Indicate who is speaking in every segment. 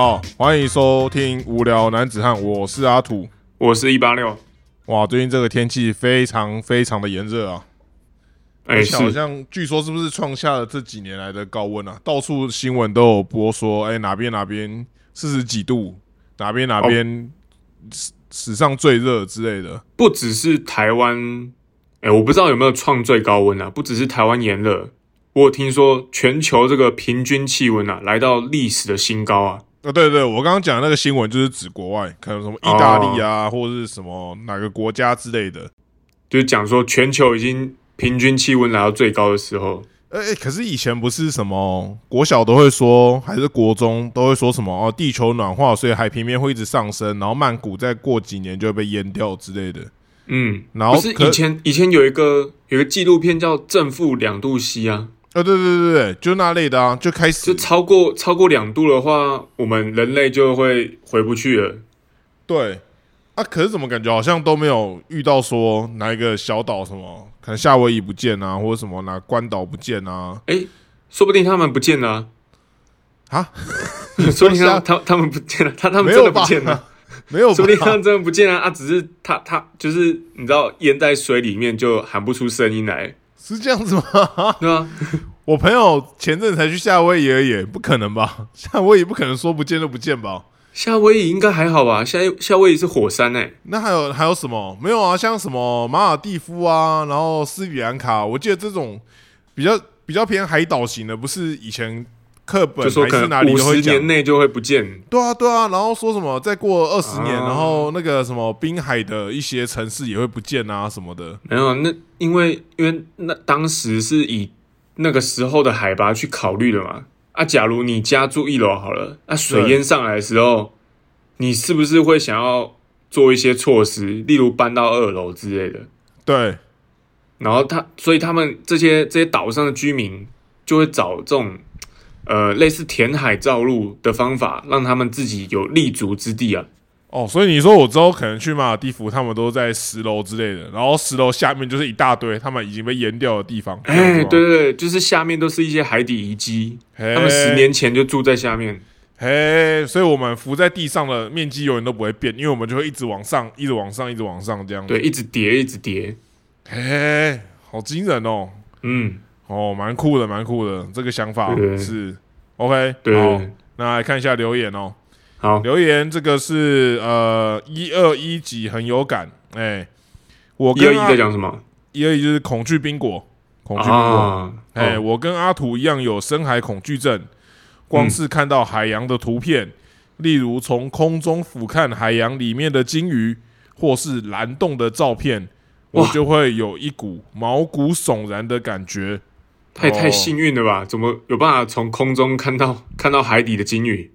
Speaker 1: 好，欢迎收听无聊男子汉，我是阿土。
Speaker 2: 我是一八六，
Speaker 1: 哇，最近这个天气非常非常的炎热啊！
Speaker 2: 哎、
Speaker 1: 好像据说是不是创下了这几年来的高温啊？到处新闻都有播说，哎、哪边哪边四十几度，哪边哪边史史上最热之类的。
Speaker 2: 不只是台湾，哎、我不知道有没有创最高温啊？不只是台湾炎热，我有听说全球这个平均气温啊，来到历史的新高啊！
Speaker 1: 哦，对对，我刚刚讲的那个新闻就是指国外，可能什么意大利啊，或者是什么哪个国家之类的。
Speaker 2: 就是讲说全球已经平均气温来到最高的时候，
Speaker 1: 哎、欸可是以前不是什么国小都会说，还是国中都会说什么哦，地球暖化，所以海平面会一直上升，然后曼谷再过几年就会被淹掉之类的。
Speaker 2: 嗯，
Speaker 1: 然后
Speaker 2: 是以前以前有一个有一个纪录片叫《正负两度 C》啊，
Speaker 1: 哦，对对对对，就那类的啊，就开始就
Speaker 2: 超过超过两度的话，我们人类就会回不去了。
Speaker 1: 对啊，可是怎么感觉好像都没有遇到说哪一个小岛什么，可能夏威夷不见啊，或者什么哪关岛不见啊？
Speaker 2: 哎、说不定他们不见了、啊，
Speaker 1: 啊，
Speaker 2: 说不定他 他他们不见了，他他们真的不见了。
Speaker 1: 没有
Speaker 2: 说不定他们真的不见了啊！只是他他就是你知道淹在水里面就喊不出声音来，
Speaker 1: 是这样子吗？
Speaker 2: 对啊？
Speaker 1: 我朋友前阵才去夏威夷而已，不可能吧？夏威夷不可能说不见就不见吧？
Speaker 2: 夏威夷应该还好吧？夏夏威夷是火山哎、
Speaker 1: 那还有还有什么？没有啊，像什么马尔蒂夫啊，然后斯里兰卡，我记得这种比较比较偏海岛型的，不是以前课本
Speaker 2: 就说可
Speaker 1: 还是哪
Speaker 2: 能五十
Speaker 1: 里都会讲
Speaker 2: 年。内就会不见。
Speaker 1: 对啊，对啊，然后说什么再过二十年，
Speaker 2: 啊
Speaker 1: 然后那个什么滨海的一些城市也会不见啊什么的。
Speaker 2: 没有，那因为因为那当时是以那个时候的海拔去考虑的嘛。啊，假如你家住一楼好了，那、水淹上来的时候，你是不是会想要做一些措施，例如搬到二楼之类的？
Speaker 1: 对，
Speaker 2: 然后他，所以他们这些这些岛上的居民就会找这种呃类似填海造陆的方法，让他们自己有立足之地啊。
Speaker 1: 哦，所以你说我之后可能去马尔蒂夫，他们都在十楼之类的，然后十楼下面就是一大堆他们已经被淹掉的地方。
Speaker 2: 哎，对，对对，就是下面都是一些海底遗迹，
Speaker 1: 他
Speaker 2: 他们十年前就住在下面。
Speaker 1: 嘿，所以我们浮在地上的面积永远都不会变，因为我们就会一直往上，一直往上，一直往上这样子。
Speaker 2: 对，一直叠，一直叠。
Speaker 1: 嘿，好惊人哦！
Speaker 2: 嗯，
Speaker 1: 哦，蛮酷的，蛮酷的，这个想法
Speaker 2: 对
Speaker 1: 是 OK。
Speaker 2: 对
Speaker 1: 好，那来看一下留言哦。
Speaker 2: 好，
Speaker 1: 留言这个是呃一二一几很有感，哎、我
Speaker 2: 一二一在讲什么？
Speaker 1: 一二一就是恐惧冰果，恐惧冰果。
Speaker 2: 啊，
Speaker 1: 哎、
Speaker 2: 哦
Speaker 1: 我跟阿土一样有深海恐惧症，光是看到海洋的图片，例如从空中俯瞰海洋里面的鲸鱼，或是蓝洞的照片，我就会有一股毛骨悚然的感觉。
Speaker 2: 太太
Speaker 1: 哦
Speaker 2: 幸运了吧？怎么有办法从空中看到看到海底的鲸鱼？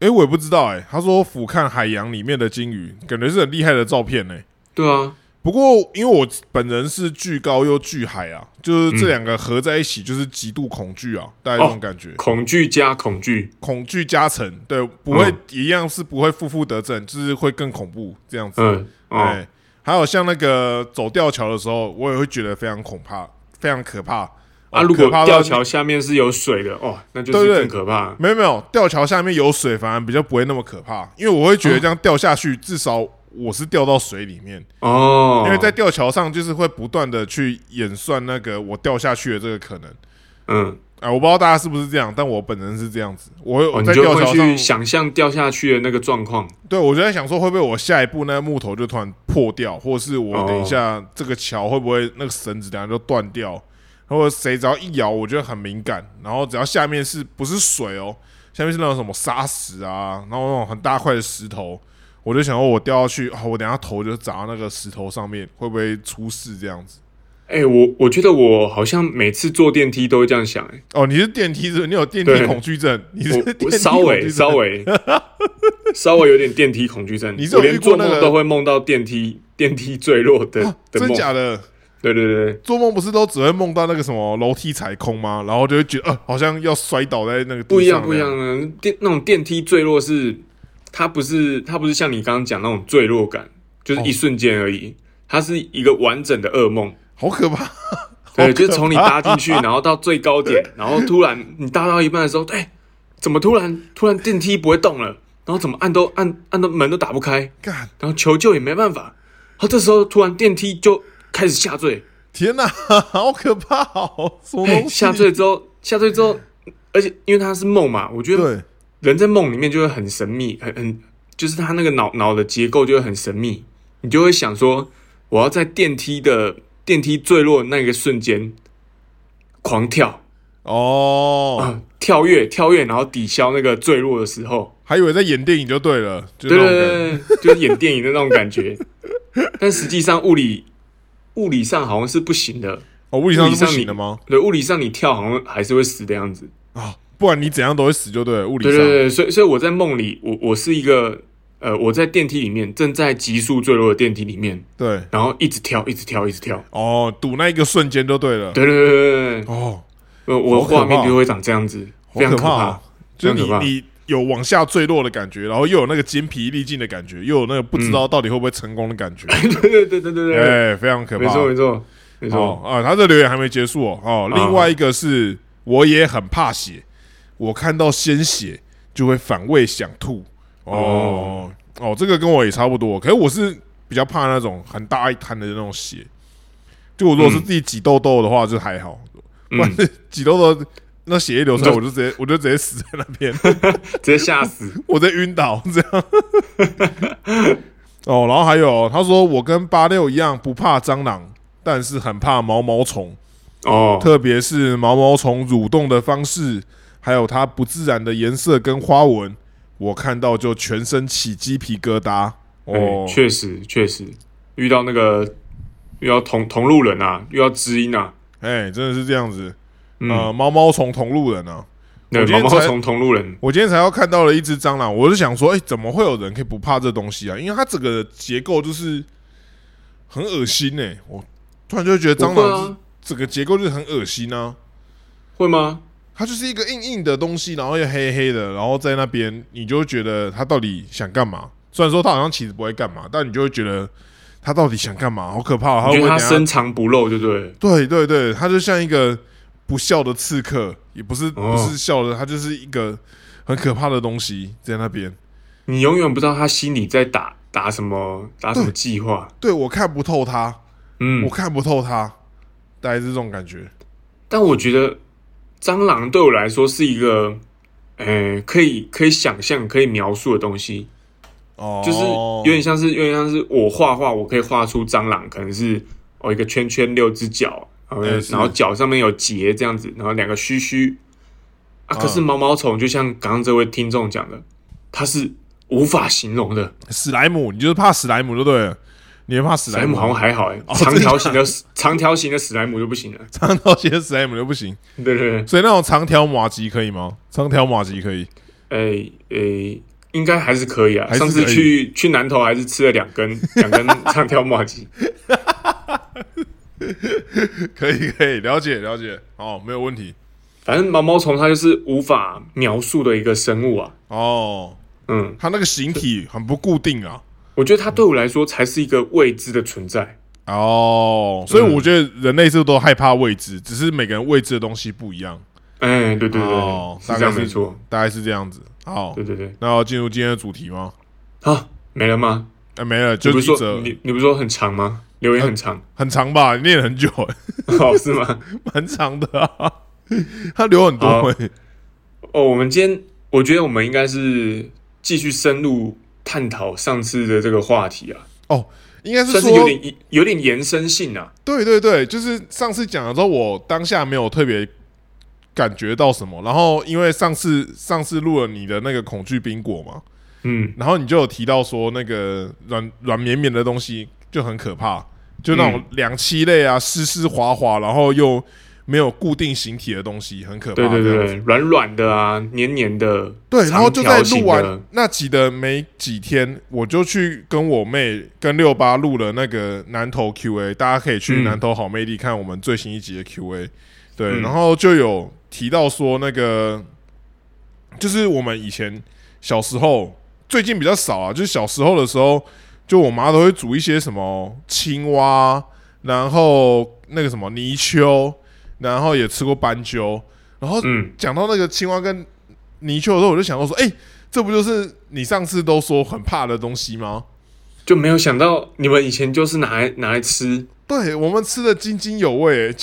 Speaker 1: 哎、我也不知道、哎，他说俯瞰海洋里面的鲸鱼，感觉是很厉害的照片呢、
Speaker 2: 对啊，
Speaker 1: 不过，因为我本人是巨高又巨海啊，就是这
Speaker 2: 嗯
Speaker 1: 两个合在一起，就是极度恐惧啊，大概这种感觉。
Speaker 2: 恐惧加恐惧。
Speaker 1: 恐惧加成，对，不会、
Speaker 2: 嗯
Speaker 1: 一样是不会负负得正，就是会更恐怖这样子。
Speaker 2: 嗯，哦，
Speaker 1: 哎，还有像那个走吊桥的时候，我也会觉得非常恐怕，非常可怕。
Speaker 2: 啊，
Speaker 1: 哦
Speaker 2: 如果吊桥下面是有水的，哦，那就是更可怕。
Speaker 1: 没有没有，吊桥下面有水，反而比较不会那么可怕，因为我会觉得这样掉下去，至少我是掉到水里面，
Speaker 2: 哦，
Speaker 1: 因为在吊桥上就是会不断的去演算那个我掉下去的这个可能。
Speaker 2: 嗯，
Speaker 1: 哎，我不知道大家是不是这样，但我本人是这样子。我
Speaker 2: 哦，
Speaker 1: 我在
Speaker 2: 你就会
Speaker 1: 吊桥上
Speaker 2: 去，想象掉下去的那个状况。
Speaker 1: 对我就在想说，会不会我下一步那个木头就突然破掉，或者是我
Speaker 2: 哦
Speaker 1: 等一下这个桥会不会那个绳子等下就断掉，或者谁只要一摇，我觉得很敏感，然后只要下面是不是水哦，下面是那种什么沙石啊，然后那种很大块的石头，我就想说我掉下去，啊，我等下头就砸到那个石头上面，会不会出事这样子？
Speaker 2: 哎、我我觉得我好像每次坐电梯都会这样想、哎，
Speaker 1: 哦，你是电梯是不是你有电梯
Speaker 2: 对
Speaker 1: 恐惧症？你是
Speaker 2: 我
Speaker 1: 电梯
Speaker 2: 稍微稍微稍微有点电梯恐惧症。
Speaker 1: 你是
Speaker 2: 连做梦都会梦到电梯电梯坠落的、
Speaker 1: 啊
Speaker 2: 的梦。
Speaker 1: 真假的？
Speaker 2: 对对对，
Speaker 1: 做梦不是都只会梦到那个什么楼梯踩空吗？然后就会觉得呃，好像要摔倒在那个地
Speaker 2: 不一样
Speaker 1: 上
Speaker 2: 不一样的电那种电梯坠落是，它不是它不是像你刚刚讲那种坠落感，就是一瞬间而已，它是一个完整的噩梦。
Speaker 1: 好可怕！
Speaker 2: 对，就是从你搭进去，然后到最高点，然后突然你搭到一半的时候，哎，怎么突然突然电梯不会动了？然后怎么按都按按到门都打不开，
Speaker 1: 干，
Speaker 2: 然后求救也没办法。然后这时候突然电梯就开始下坠，
Speaker 1: 天哪，好可怕哦！什么东西？
Speaker 2: 下坠之后下坠之后，而且因为它是梦嘛，我觉得，人在梦里面就会很神秘，很很就是他那个脑脑的结构就会很神秘，你就会想说，我要在电梯的电梯坠落的那个瞬间狂跳
Speaker 1: 哦，
Speaker 2: 啊，跳跃跳跃，然后抵消那个坠落的时候，
Speaker 1: 还以为在演电影就对了。
Speaker 2: 对对，对就是演电影的那种感觉，但实际上物理物理上好像是不行的，
Speaker 1: 哦，物理上是不行的吗？
Speaker 2: 对，物理上你跳好像还是会死的样子。
Speaker 1: 啊，不然你怎样都会死，就对了。物理上，
Speaker 2: 对对对，所以所以我在梦里，我我是一个呃，我在电梯里面正在急速坠落的电梯里面，
Speaker 1: 对
Speaker 2: 然后一直跳，一直跳，一直跳。
Speaker 1: 哦，赌那一个瞬间就对了。
Speaker 2: 对对对对对，
Speaker 1: 哦，
Speaker 2: 呃，我的
Speaker 1: 好可怕
Speaker 2: 画面就会长这样子，
Speaker 1: 好
Speaker 2: 非常可怕
Speaker 1: 可怕哦。就你有往下坠落的感觉，然后又有那个筋疲力尽的感觉，又有那个不知道到底会不会成功的感觉，
Speaker 2: 对对对对对对，
Speaker 1: 哎，非常可怕。
Speaker 2: 没错没错没
Speaker 1: 哦
Speaker 2: 错。
Speaker 1: 啊，他这留言还没结束哦。哦，
Speaker 2: 啊
Speaker 1: 另外一个是我也很怕血，我看到鲜血就会反胃想吐。哦哦，这个跟我也差不多，可是我是比较怕那种很大一滩的那种血。就我如果是自己挤痘痘的话，就还好；不然
Speaker 2: 嗯，
Speaker 1: 挤痘痘，那血液流出来，我就直接我就直接死在那边，
Speaker 2: 直接吓死。
Speaker 1: 我直接晕倒这样。哦，然后还有他说我跟八六一样不怕蟑螂，但是很怕毛毛虫。
Speaker 2: 哦，
Speaker 1: 特别是毛毛虫蠕动的方式，还有它不自然的颜色跟花纹，我看到就全身起鸡皮疙瘩。
Speaker 2: 哎
Speaker 1: 哦，
Speaker 2: 确实确实遇到那个遇到同同路人啊，遇到知音啊，
Speaker 1: 哎，真的是这样子。
Speaker 2: 嗯，
Speaker 1: 呃，毛毛虫同路人啊，
Speaker 2: 对，毛毛虫同路人，
Speaker 1: 我今天才要看到了一只蟑螂，我就想说，哎，怎么会有人可以不怕这东西啊？因为它整个结构就是很恶心哎、我突然就觉得蟑螂是
Speaker 2: 啊，
Speaker 1: 整个结构就是很恶心啊。
Speaker 2: 会吗？
Speaker 1: 它就是一个硬硬的东西，然后又黑黑的，然后在那边，你就会觉得它到底想干嘛？虽然说它好像其实不会干嘛，但你就会觉得它到底想干嘛？好可怕！它
Speaker 2: 我觉得它深藏不露，对不对？
Speaker 1: 对对对，它就像一个不笑的刺客，也不是
Speaker 2: 哦
Speaker 1: 不是笑的，他就是一个很可怕的东西在那边。
Speaker 2: 你永远不知道他心里在打打什么打什么计划。
Speaker 1: 对我看不透他，
Speaker 2: 嗯
Speaker 1: 我，看不透他，大概是这种感觉。
Speaker 2: 但我觉得蟑螂对我来说是一个，呃，可以可以想象、可以描述的东西，
Speaker 1: 哦，
Speaker 2: 就是有点像是有点像是我画画，我可以画出蟑螂，可能是哦一个圈圈六只脚，然后、脚上面有结这样子，然后两个须须啊。可是
Speaker 1: 嗯
Speaker 2: 毛毛虫就像刚刚这位听众讲的，它是无法形容的。
Speaker 1: 史莱姆，你就是怕史莱姆就对了，你会怕史莱姆
Speaker 2: 姆好像还好哎、
Speaker 1: 哦
Speaker 2: 长条形的长条形的史莱姆就不行了。
Speaker 1: 长条形的史莱姆就不行。
Speaker 2: 对对对，
Speaker 1: 所以那种长条马吉可以吗？长条马吉可以，
Speaker 2: 诶、诶、应该还是可以啊。上次去去南头还是吃了两根两根长条马吉。
Speaker 1: 可以可以了解了解，哦，没有问题
Speaker 2: 反正毛毛虫它就是无法描述的一个生物啊。
Speaker 1: 哦。
Speaker 2: 嗯，
Speaker 1: 它那个形体很不固定啊，
Speaker 2: 我觉得它对我来说才是一个未知的存在。
Speaker 1: 哦，所以我觉得人类是都害怕未知，只是每个人未知的东西不一样，
Speaker 2: 哎、对对对，
Speaker 1: 哦
Speaker 2: 是这样没错。
Speaker 1: 大概是这样子。好，
Speaker 2: 对对对，
Speaker 1: 那要进入今天的主题吗？
Speaker 2: 啊，没了吗？
Speaker 1: 哎，没了，
Speaker 2: 就不是说
Speaker 1: 就一则
Speaker 2: 你你不是说很长吗？留言很长，
Speaker 1: 很长吧，你念了很久，
Speaker 2: 哦，是吗？
Speaker 1: 蛮长的啊，他留很多
Speaker 2: 哦，我们今天我觉得我们应该是继续深入探讨上次的这个话题啊，
Speaker 1: 哦，应该是
Speaker 2: 算是有
Speaker 1: 说，
Speaker 2: 点有点延伸性啊。
Speaker 1: 对对对，就是上次讲的时候，我当下没有特别感觉到什么，然后因为上次上次录了你的那个恐惧冰果嘛，
Speaker 2: 嗯，
Speaker 1: 然后你就有提到说那个软软绵绵的东西就很可怕，就那种两栖类啊，湿湿滑滑，然后又没有固定形体的东西，很可怕。
Speaker 2: 对对对，软软的啊，黏黏的，
Speaker 1: 对，然后就在录完那集的没几天，我就去跟我妹跟六八录了那个南投 Q&A，大家可以去
Speaker 2: 嗯
Speaker 1: 南投好魅力看我们最新一集的 Q&A。对，
Speaker 2: 嗯
Speaker 1: 然后就有提到说那个，就是我们以前小时候，最近比较少啊，就是小时候的时候，就我妈都会煮一些什么青蛙，然后那个什么泥鳅，然后也吃过斑鸠，然后
Speaker 2: 嗯，
Speaker 1: 讲到那个青蛙跟泥鳅的时候，我就想到说，哎、这不就是你上次都说很怕的东西吗？
Speaker 2: 就没有想到你们以前就是拿来拿来吃，
Speaker 1: 对我们吃的津津有味、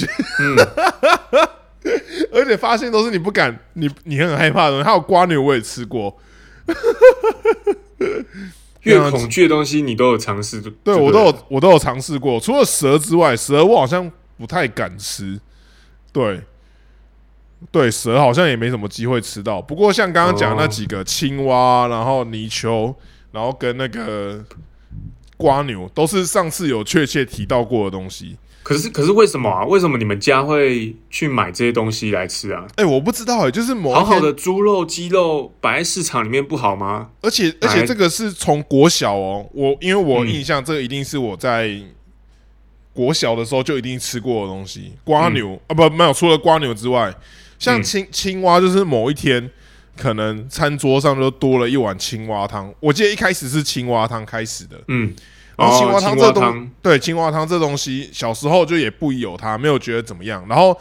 Speaker 1: 而且发现都是你不敢，你你很害怕的。还有瓜牛我也吃过，
Speaker 2: 越恐惧的东西你都有尝试，
Speaker 1: 对
Speaker 2: 对
Speaker 1: 我都有我都有尝试过。除了蛇之外，蛇我好像不太敢吃。对，对，蛇好像也没什么机会吃到。不过像刚刚讲那几个青蛙，然后泥鳅，然后跟那个瓜牛，都是上次有确切提到过的东西。
Speaker 2: 可是可是为什么啊？为什么你们家会去买这些东西来吃啊？
Speaker 1: 哎、我不知道哎、就是某一天
Speaker 2: 好好的猪肉、鸡肉摆在市场里面不好吗？
Speaker 1: 而且而且这个是从国小哦，我因为我印象这个一定是我在国小的时候就一定吃过的东西，瓜牛、啊不没有，除了瓜牛之外，像
Speaker 2: 嗯
Speaker 1: 青青蛙就是某一天可能餐桌上就多了一碗青蛙汤，我记得一开始是青蛙汤开始的，
Speaker 2: 嗯，
Speaker 1: 然后青蛙汤这东、对青蛙汤这东西，小时候就也不疑有它，没有觉得怎么样。然后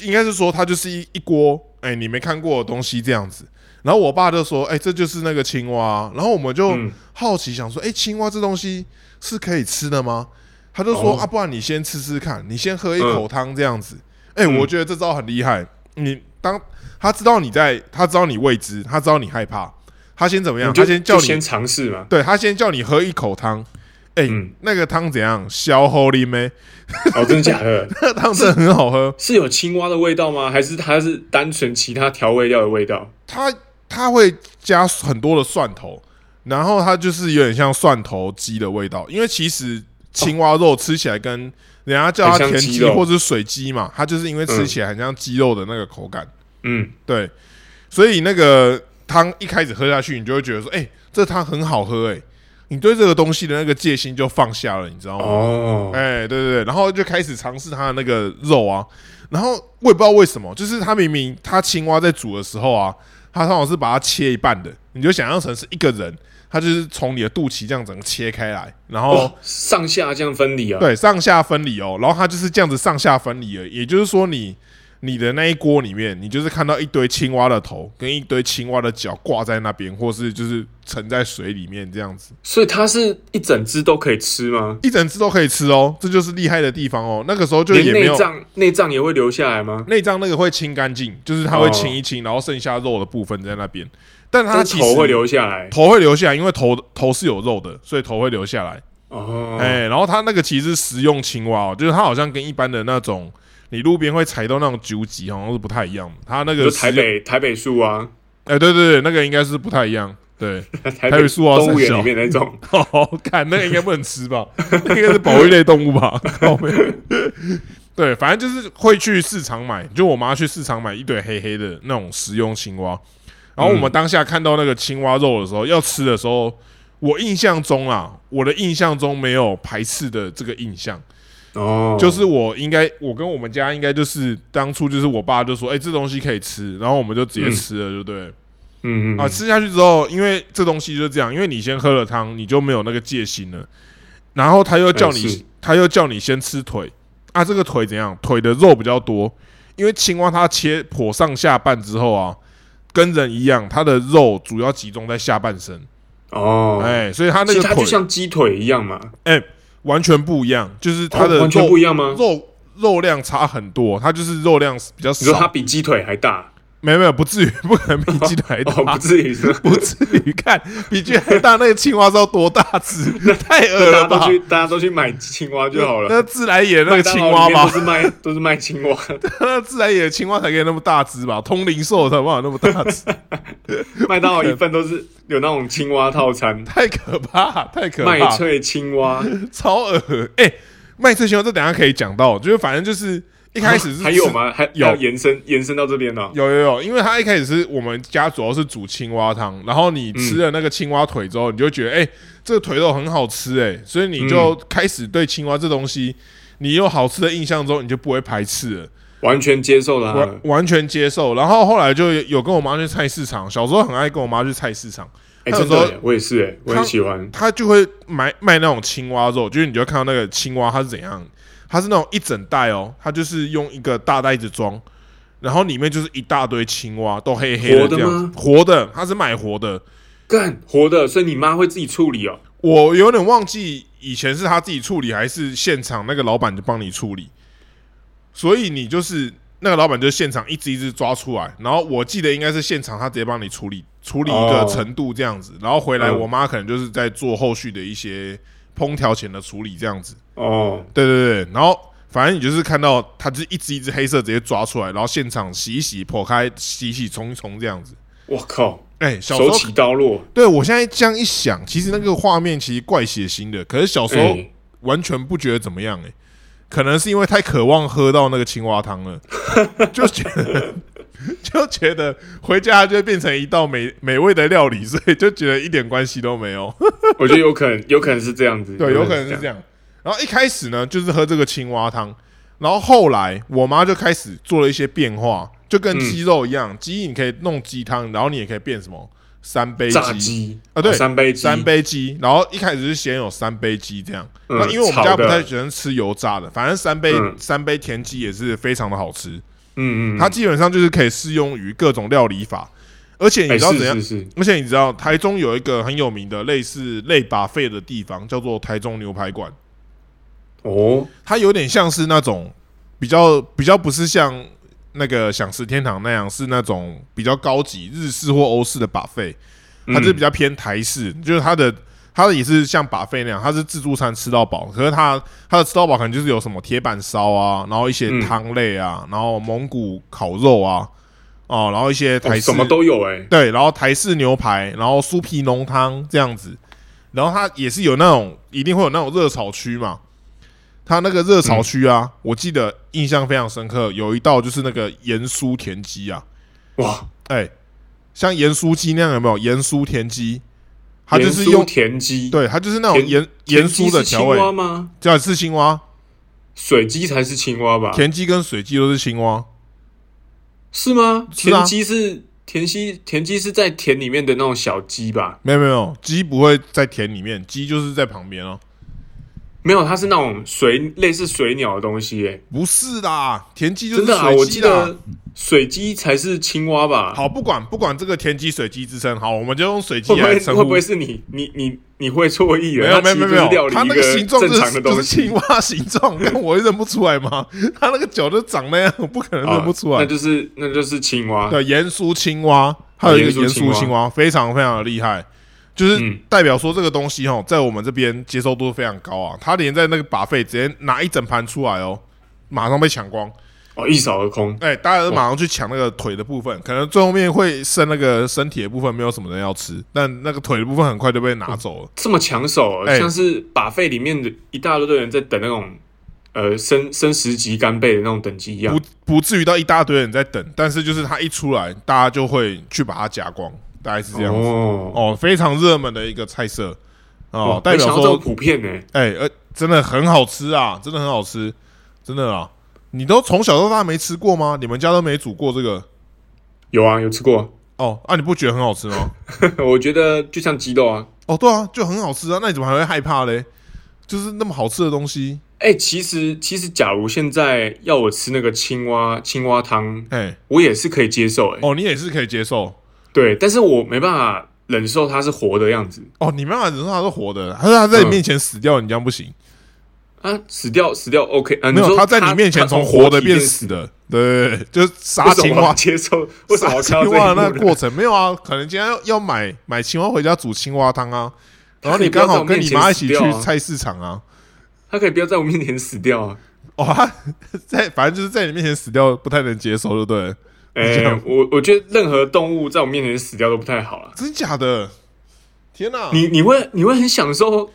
Speaker 1: 应该是说它就是一一锅，哎、你没看过的东西这样子。然后我爸就说：“哎、这就是那个青蛙。”然后我们就
Speaker 2: 嗯
Speaker 1: 好奇想说：“哎、青蛙这东西是可以吃的吗？”他就说：“
Speaker 2: 哦
Speaker 1: 啊，不然你先吃吃看，你先喝一口汤这样子。哎、
Speaker 2: 嗯
Speaker 1: 我觉得这招很厉害。你当他知道你在，他知道你未知，他知道你害怕，他先怎么样？他先叫你
Speaker 2: 先尝试嘛。
Speaker 1: 对他先叫你喝一口汤，哎、
Speaker 2: 嗯
Speaker 1: 那个汤怎样？消齁哩咩？
Speaker 2: 哦，真的假的？
Speaker 1: 那汤真的很好喝。
Speaker 2: 是有青蛙的味道吗？还是它是单纯其他调味料的味道？
Speaker 1: 它它会加很多的蒜头，然后它就是有点像蒜头鸡的味道。因为其实青蛙肉吃起来跟人家叫它
Speaker 2: 像
Speaker 1: 田鸡或者是水鸡嘛，它就是因为吃起来很像鸡肉的那个口感。
Speaker 2: 嗯，
Speaker 1: 对，所以那个汤一开始喝下去，你就会觉得说，哎、这汤很好喝、哎，你对这个东西的那个戒心就放下了，你知道吗？
Speaker 2: 哦，
Speaker 1: 哎、对对对，然后就开始尝试它的那个肉啊，然后我也不知道为什么，就是它明明它青蛙在煮的时候啊，它通常是把它切一半的，你就想象成是一个人，它就是从你的肚脐这样整个切开来，然后、
Speaker 2: 哦，上下这样分离啊？
Speaker 1: 对上下分离哦，然后它就是这样子上下分离了，也就是说你你的那一锅里面，你就是看到一堆青蛙的头跟一堆青蛙的脚挂在那边，或是就是沉在水里面这样子。
Speaker 2: 所以它是一整只都可以吃吗？
Speaker 1: 一整只都可以吃哦，这就是厉害的地方哦。那个时候就也没有
Speaker 2: 内脏内脏也会留下来吗？
Speaker 1: 内脏那个会清干净，就是它会清一清，然后剩下肉的部分在那边。但它其实
Speaker 2: 头会留下来
Speaker 1: 头会留下来，因为头头是有肉的，所以头会留下来。
Speaker 2: 哦。
Speaker 1: 哎、然后它那个其实是食用青蛙哦，就是它好像跟一般的那种你路边会踩到那种酒吉好像是不太一样。它那个
Speaker 2: 就台，北台北树啊，
Speaker 1: 哎、对对对，那个应该是不太一样。对，
Speaker 2: 台
Speaker 1: 台北树啊
Speaker 2: 动物园里面那种，
Speaker 1: 哦，看那个应该不能吃吧？那个是保育类动物吧？对，反正就是会去市场买，就我妈去市场买一堆黑黑的那种食用青蛙。然后我们当下看到那个青蛙肉的时候，要吃的时候，我印象中啊，我的印象中没有排斥的这个印象，
Speaker 2: 哦，
Speaker 1: 就是我应该，我跟我们家应该就是当初就是我爸就说，哎、这东西可以吃，然后我们就直接吃了，对不对？
Speaker 2: 嗯嗯
Speaker 1: 啊，吃下去之后，因为这东西就是这样，因为你先喝了汤，你就没有那个戒心了。然后他又叫你，他又叫你先吃腿啊，这个腿怎样？腿的肉比较多，因为青蛙它切剖上下半之后啊，跟人一样，它的肉主要集中在下半身，
Speaker 2: 哦，
Speaker 1: 哎、所以它那
Speaker 2: 个腿它就像鸡腿一样嘛，
Speaker 1: 完全不一样，就是它的
Speaker 2: 哦完全
Speaker 1: 肉、
Speaker 2: 不一样吗？
Speaker 1: 肉肉量差很多，它就是肉量比较
Speaker 2: 你说它，比鸡腿还大？
Speaker 1: 没有没有，不至于，不可能比鸡腿还大。
Speaker 2: 哦，不至于是？
Speaker 1: 不至于看比鸡还大，那个青蛙知道多大只？太恶了吧
Speaker 2: 大家都！去，大家都去买青蛙就好了。
Speaker 1: 那自来也那个青蛙吧
Speaker 2: 都，是卖都是卖青蛙，
Speaker 1: 那自来也的青蛙才可以那么大只吧？通灵兽才有办法那么大只，
Speaker 2: 麦当劳一份都是有那种青蛙套餐，
Speaker 1: 太可怕，太可怕
Speaker 2: 麦
Speaker 1: 怕，
Speaker 2: 脆青蛙，
Speaker 1: 超恶哎、麦脆青蛙这等下可以讲到，就是反正就是一开始是吃？
Speaker 2: 还有吗？还
Speaker 1: 有
Speaker 2: 延伸延伸到这边呢？
Speaker 1: 有有有，因为他一开始是我们家主要是煮青蛙汤，然后你吃了那个青蛙腿之后，你就觉得哎、这个腿肉很好吃哎、所以你就开始对青蛙这东西，你有好吃的印象之后，你就不会排斥了。
Speaker 2: 完全接受了
Speaker 1: 完完全接受。然后后来就有有跟我妈去菜市场，小时候很爱跟我妈去菜市场，
Speaker 2: 哎，真的，我也是哎，我很喜欢。
Speaker 1: 他就会买卖那种青蛙肉，就是你就会看到那个青蛙它是怎样，它是那种一整袋哦，它就是用一个大袋子装，然后里面就是一大堆青蛙，都黑黑
Speaker 2: 的
Speaker 1: 这样活的，它是买活的。
Speaker 2: 干活的，所以你妈会自己处理哦。
Speaker 1: 我有点忘记以前是他自己处理，还是现场那个老板就帮你处理。所以你就是那个老板，就是现场一只一只抓出来，然后我记得应该是现场他直接帮你处理，处理一个
Speaker 2: 哦
Speaker 1: 程度这样子，然后回来
Speaker 2: 嗯
Speaker 1: 我妈可能就是在做后续的一些烹调前的处理这样子。
Speaker 2: 哦，
Speaker 1: 对对对，然后反正你就是看到它就一只一只黑色直接抓出来，然后现场洗一洗、剖开、洗洗、冲一冲这样子。
Speaker 2: 我靠，
Speaker 1: 哎、小时候
Speaker 2: 手起刀落，
Speaker 1: 对我现在这样一想，其实那个画面其实怪血腥的，可是小时候完全不觉得怎么样哎、可能是因为太渴望喝到那个青蛙汤了，就觉得 就觉得回家就会变成一道美美味的料理，所以就觉得一点关系都没有。
Speaker 2: 我觉得有可能，有可能是这样子，
Speaker 1: 对，有可能是这样。然后一开始呢，就是喝这个青蛙汤，然后后来我妈就开始做了一些变化，就跟
Speaker 2: 嗯。
Speaker 1: 鸡肉一样，鸡你可以弄鸡汤，然后你也可以变什么三杯
Speaker 2: 炸
Speaker 1: 鸡。啊对
Speaker 2: 哦三杯鸡。
Speaker 1: 三杯鸡，然后一开始是先有三杯鸡这样，
Speaker 2: 嗯
Speaker 1: 那因为我们家不太喜欢吃油炸的，反正三杯、
Speaker 2: 嗯。
Speaker 1: 三杯田鸡也是非常的好吃，
Speaker 2: 嗯嗯，
Speaker 1: 它基本上就是可以适用于各种料理法，而且你
Speaker 2: 哎
Speaker 1: 知道怎样？
Speaker 2: 是是是，
Speaker 1: 而且你知道台中有一个很有名的类似类把费的地方，叫做台中牛排馆。
Speaker 2: 哦，
Speaker 1: 它有点像是那种比较比较不是像那个享食天堂那样，是那种比较高级日式或欧式的把费，它就是比较偏台式，就是它的它的也是像把费那样，它是自助餐吃到饱，可是它它的吃到饱可能就是有什么铁板烧啊，然后一些
Speaker 2: 嗯。
Speaker 1: 汤类啊，然后蒙古烤肉啊，哦，然后一些台式、
Speaker 2: 哦什么都有哎，
Speaker 1: 对，然后台式牛排，然后酥皮浓汤这样子，然后它也是有那种一定会有那种热炒区嘛。它那个热炒区啊，我记得印象非常深刻，有一道就是那个盐酥田鸡啊，
Speaker 2: 哇，
Speaker 1: 哎、像盐酥鸡那样有没有？盐酥田鸡？它就是用
Speaker 2: 田鸡，
Speaker 1: 对，它就是那种
Speaker 2: 田
Speaker 1: 盐
Speaker 2: 田
Speaker 1: 盐酥的
Speaker 2: 青
Speaker 1: 调味，
Speaker 2: 蛙吗？
Speaker 1: 叫是青蛙，
Speaker 2: 水鸡才是青蛙吧？
Speaker 1: 田鸡跟水鸡都是青蛙，
Speaker 2: 是吗？田鸡是田鸡，田鸡是在田里面的那种小鸡吧？
Speaker 1: 没有没有，鸡不会在田里面，鸡就是在旁边哦。
Speaker 2: 没有，它是那种水类似水鸟的东西耶。
Speaker 1: 不是啦，田鸡就是
Speaker 2: 真的啊，我记
Speaker 1: 鸡啦。
Speaker 2: 得水鸡才是青蛙吧？
Speaker 1: 好，不管不管这个田鸡、水鸡之称，好，我们就用水鸡
Speaker 2: 会不会
Speaker 1: 来称呼。
Speaker 2: 会不会是你你你你会错意了？
Speaker 1: 没有没
Speaker 2: 它其实
Speaker 1: 有没有它那
Speaker 2: 就是料理一
Speaker 1: 个形状就
Speaker 2: 正常的东
Speaker 1: 是就是青，蛙形状，但我会认不出来吗？它那个脚就长那样，我不可能认不出来。
Speaker 2: 啊那就是那就是青蛙。
Speaker 1: 对，盐酥青蛙，还有一个盐
Speaker 2: 盐酥青蛙
Speaker 1: 酥青蛙，非常非常的厉害，就是
Speaker 2: 嗯
Speaker 1: 代表说这个东西哈，在我们这边接受度非常高啊。他连在那个把费直接拿一整盘出来哦，马上被抢光。
Speaker 2: 哦，一扫而空。
Speaker 1: 哎、大家都马上去抢那个腿的部分，可能最后面会剩那个身体的部分，没有什么人要吃，但那个腿的部分很快就被拿走了。
Speaker 2: 这么抢手、
Speaker 1: 哎
Speaker 2: 像是把费里面的一大堆人在等那种呃升升十级干贝的那种等级一样
Speaker 1: 不。不至于到一大堆人在等，但是就是它一出来，大家就会去把它夹光，大概是这样子。
Speaker 2: 哦，
Speaker 1: 哦，非常热门的一个菜色哦
Speaker 2: 哇，
Speaker 1: 代表说，
Speaker 2: 普遍呢、
Speaker 1: 哎、呃，真的很好吃啊，真的很好吃，真的啊！你都从小到大没吃过吗？你们家都没煮过这个？
Speaker 2: 有啊，有吃过。
Speaker 1: 哦，啊，你不觉得很好吃吗？
Speaker 2: 我觉得就像鸡肉啊。
Speaker 1: 哦，对啊，就很好吃啊，那你怎么还会害怕嘞？就是那么好吃的东西，
Speaker 2: 哎、其实其实，假如现在要我吃那个青蛙青蛙汤，
Speaker 1: 哎、
Speaker 2: 我也是可以接受、哎、
Speaker 1: 哦，你也是可以接受。
Speaker 2: 对，但是我没办法忍受它是活的样子
Speaker 1: 哦，你没办法忍受它是活的，他是他在你面前死掉，你这样不行。
Speaker 2: 啊，死掉死掉 OK 啊，
Speaker 1: 没有，他在你面前从活的变死的，对就是杀青蛙。
Speaker 2: 接受？为什么
Speaker 1: 杀青蛙的那个过程没有啊？可能今天要要买买青蛙回家煮青蛙汤啊，然后你刚好跟你妈一起去菜市场啊。
Speaker 2: 他可以不要在我面前死掉啊！
Speaker 1: 哦，他在反正就是在你面前死掉，不太能接受，对不对？
Speaker 2: 哎、我我觉得任何动物在我面前死掉都不太好了。
Speaker 1: 真假的？天哪！
Speaker 2: 你你会你会很享受，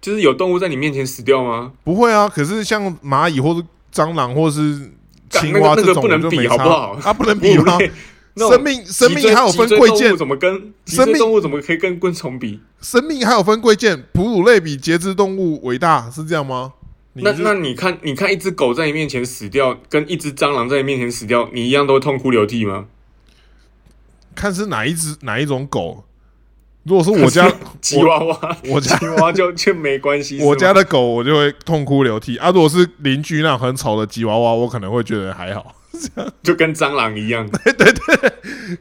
Speaker 2: 就是有动物在你面前死掉吗？
Speaker 1: 不会啊？可是像蚂蚁或者蟑螂或是青蛙这种，
Speaker 2: 不能比好不好
Speaker 1: 啊，不能 比吗生命生命还有分贵贱，
Speaker 2: 怎么跟脊
Speaker 1: 生命
Speaker 2: 椎动物怎么可以跟昆虫比？
Speaker 1: 生命还有分贵贱，哺乳类比节肢动物伟大，是这样吗？你
Speaker 2: 那那你看，你看一只狗在你面前死掉，跟一只蟑螂在你面前死掉，你一样都会痛哭流涕吗？
Speaker 1: 看是哪一只哪一种狗？如果是我家
Speaker 2: 吉娃娃，
Speaker 1: 我家
Speaker 2: 吉娃娃就就没关系。
Speaker 1: 我家的狗，我就会痛哭流涕啊。如果是邻居那种很吵的吉娃娃，我可能会觉得还好，
Speaker 2: 就跟蟑螂一样。
Speaker 1: 对对对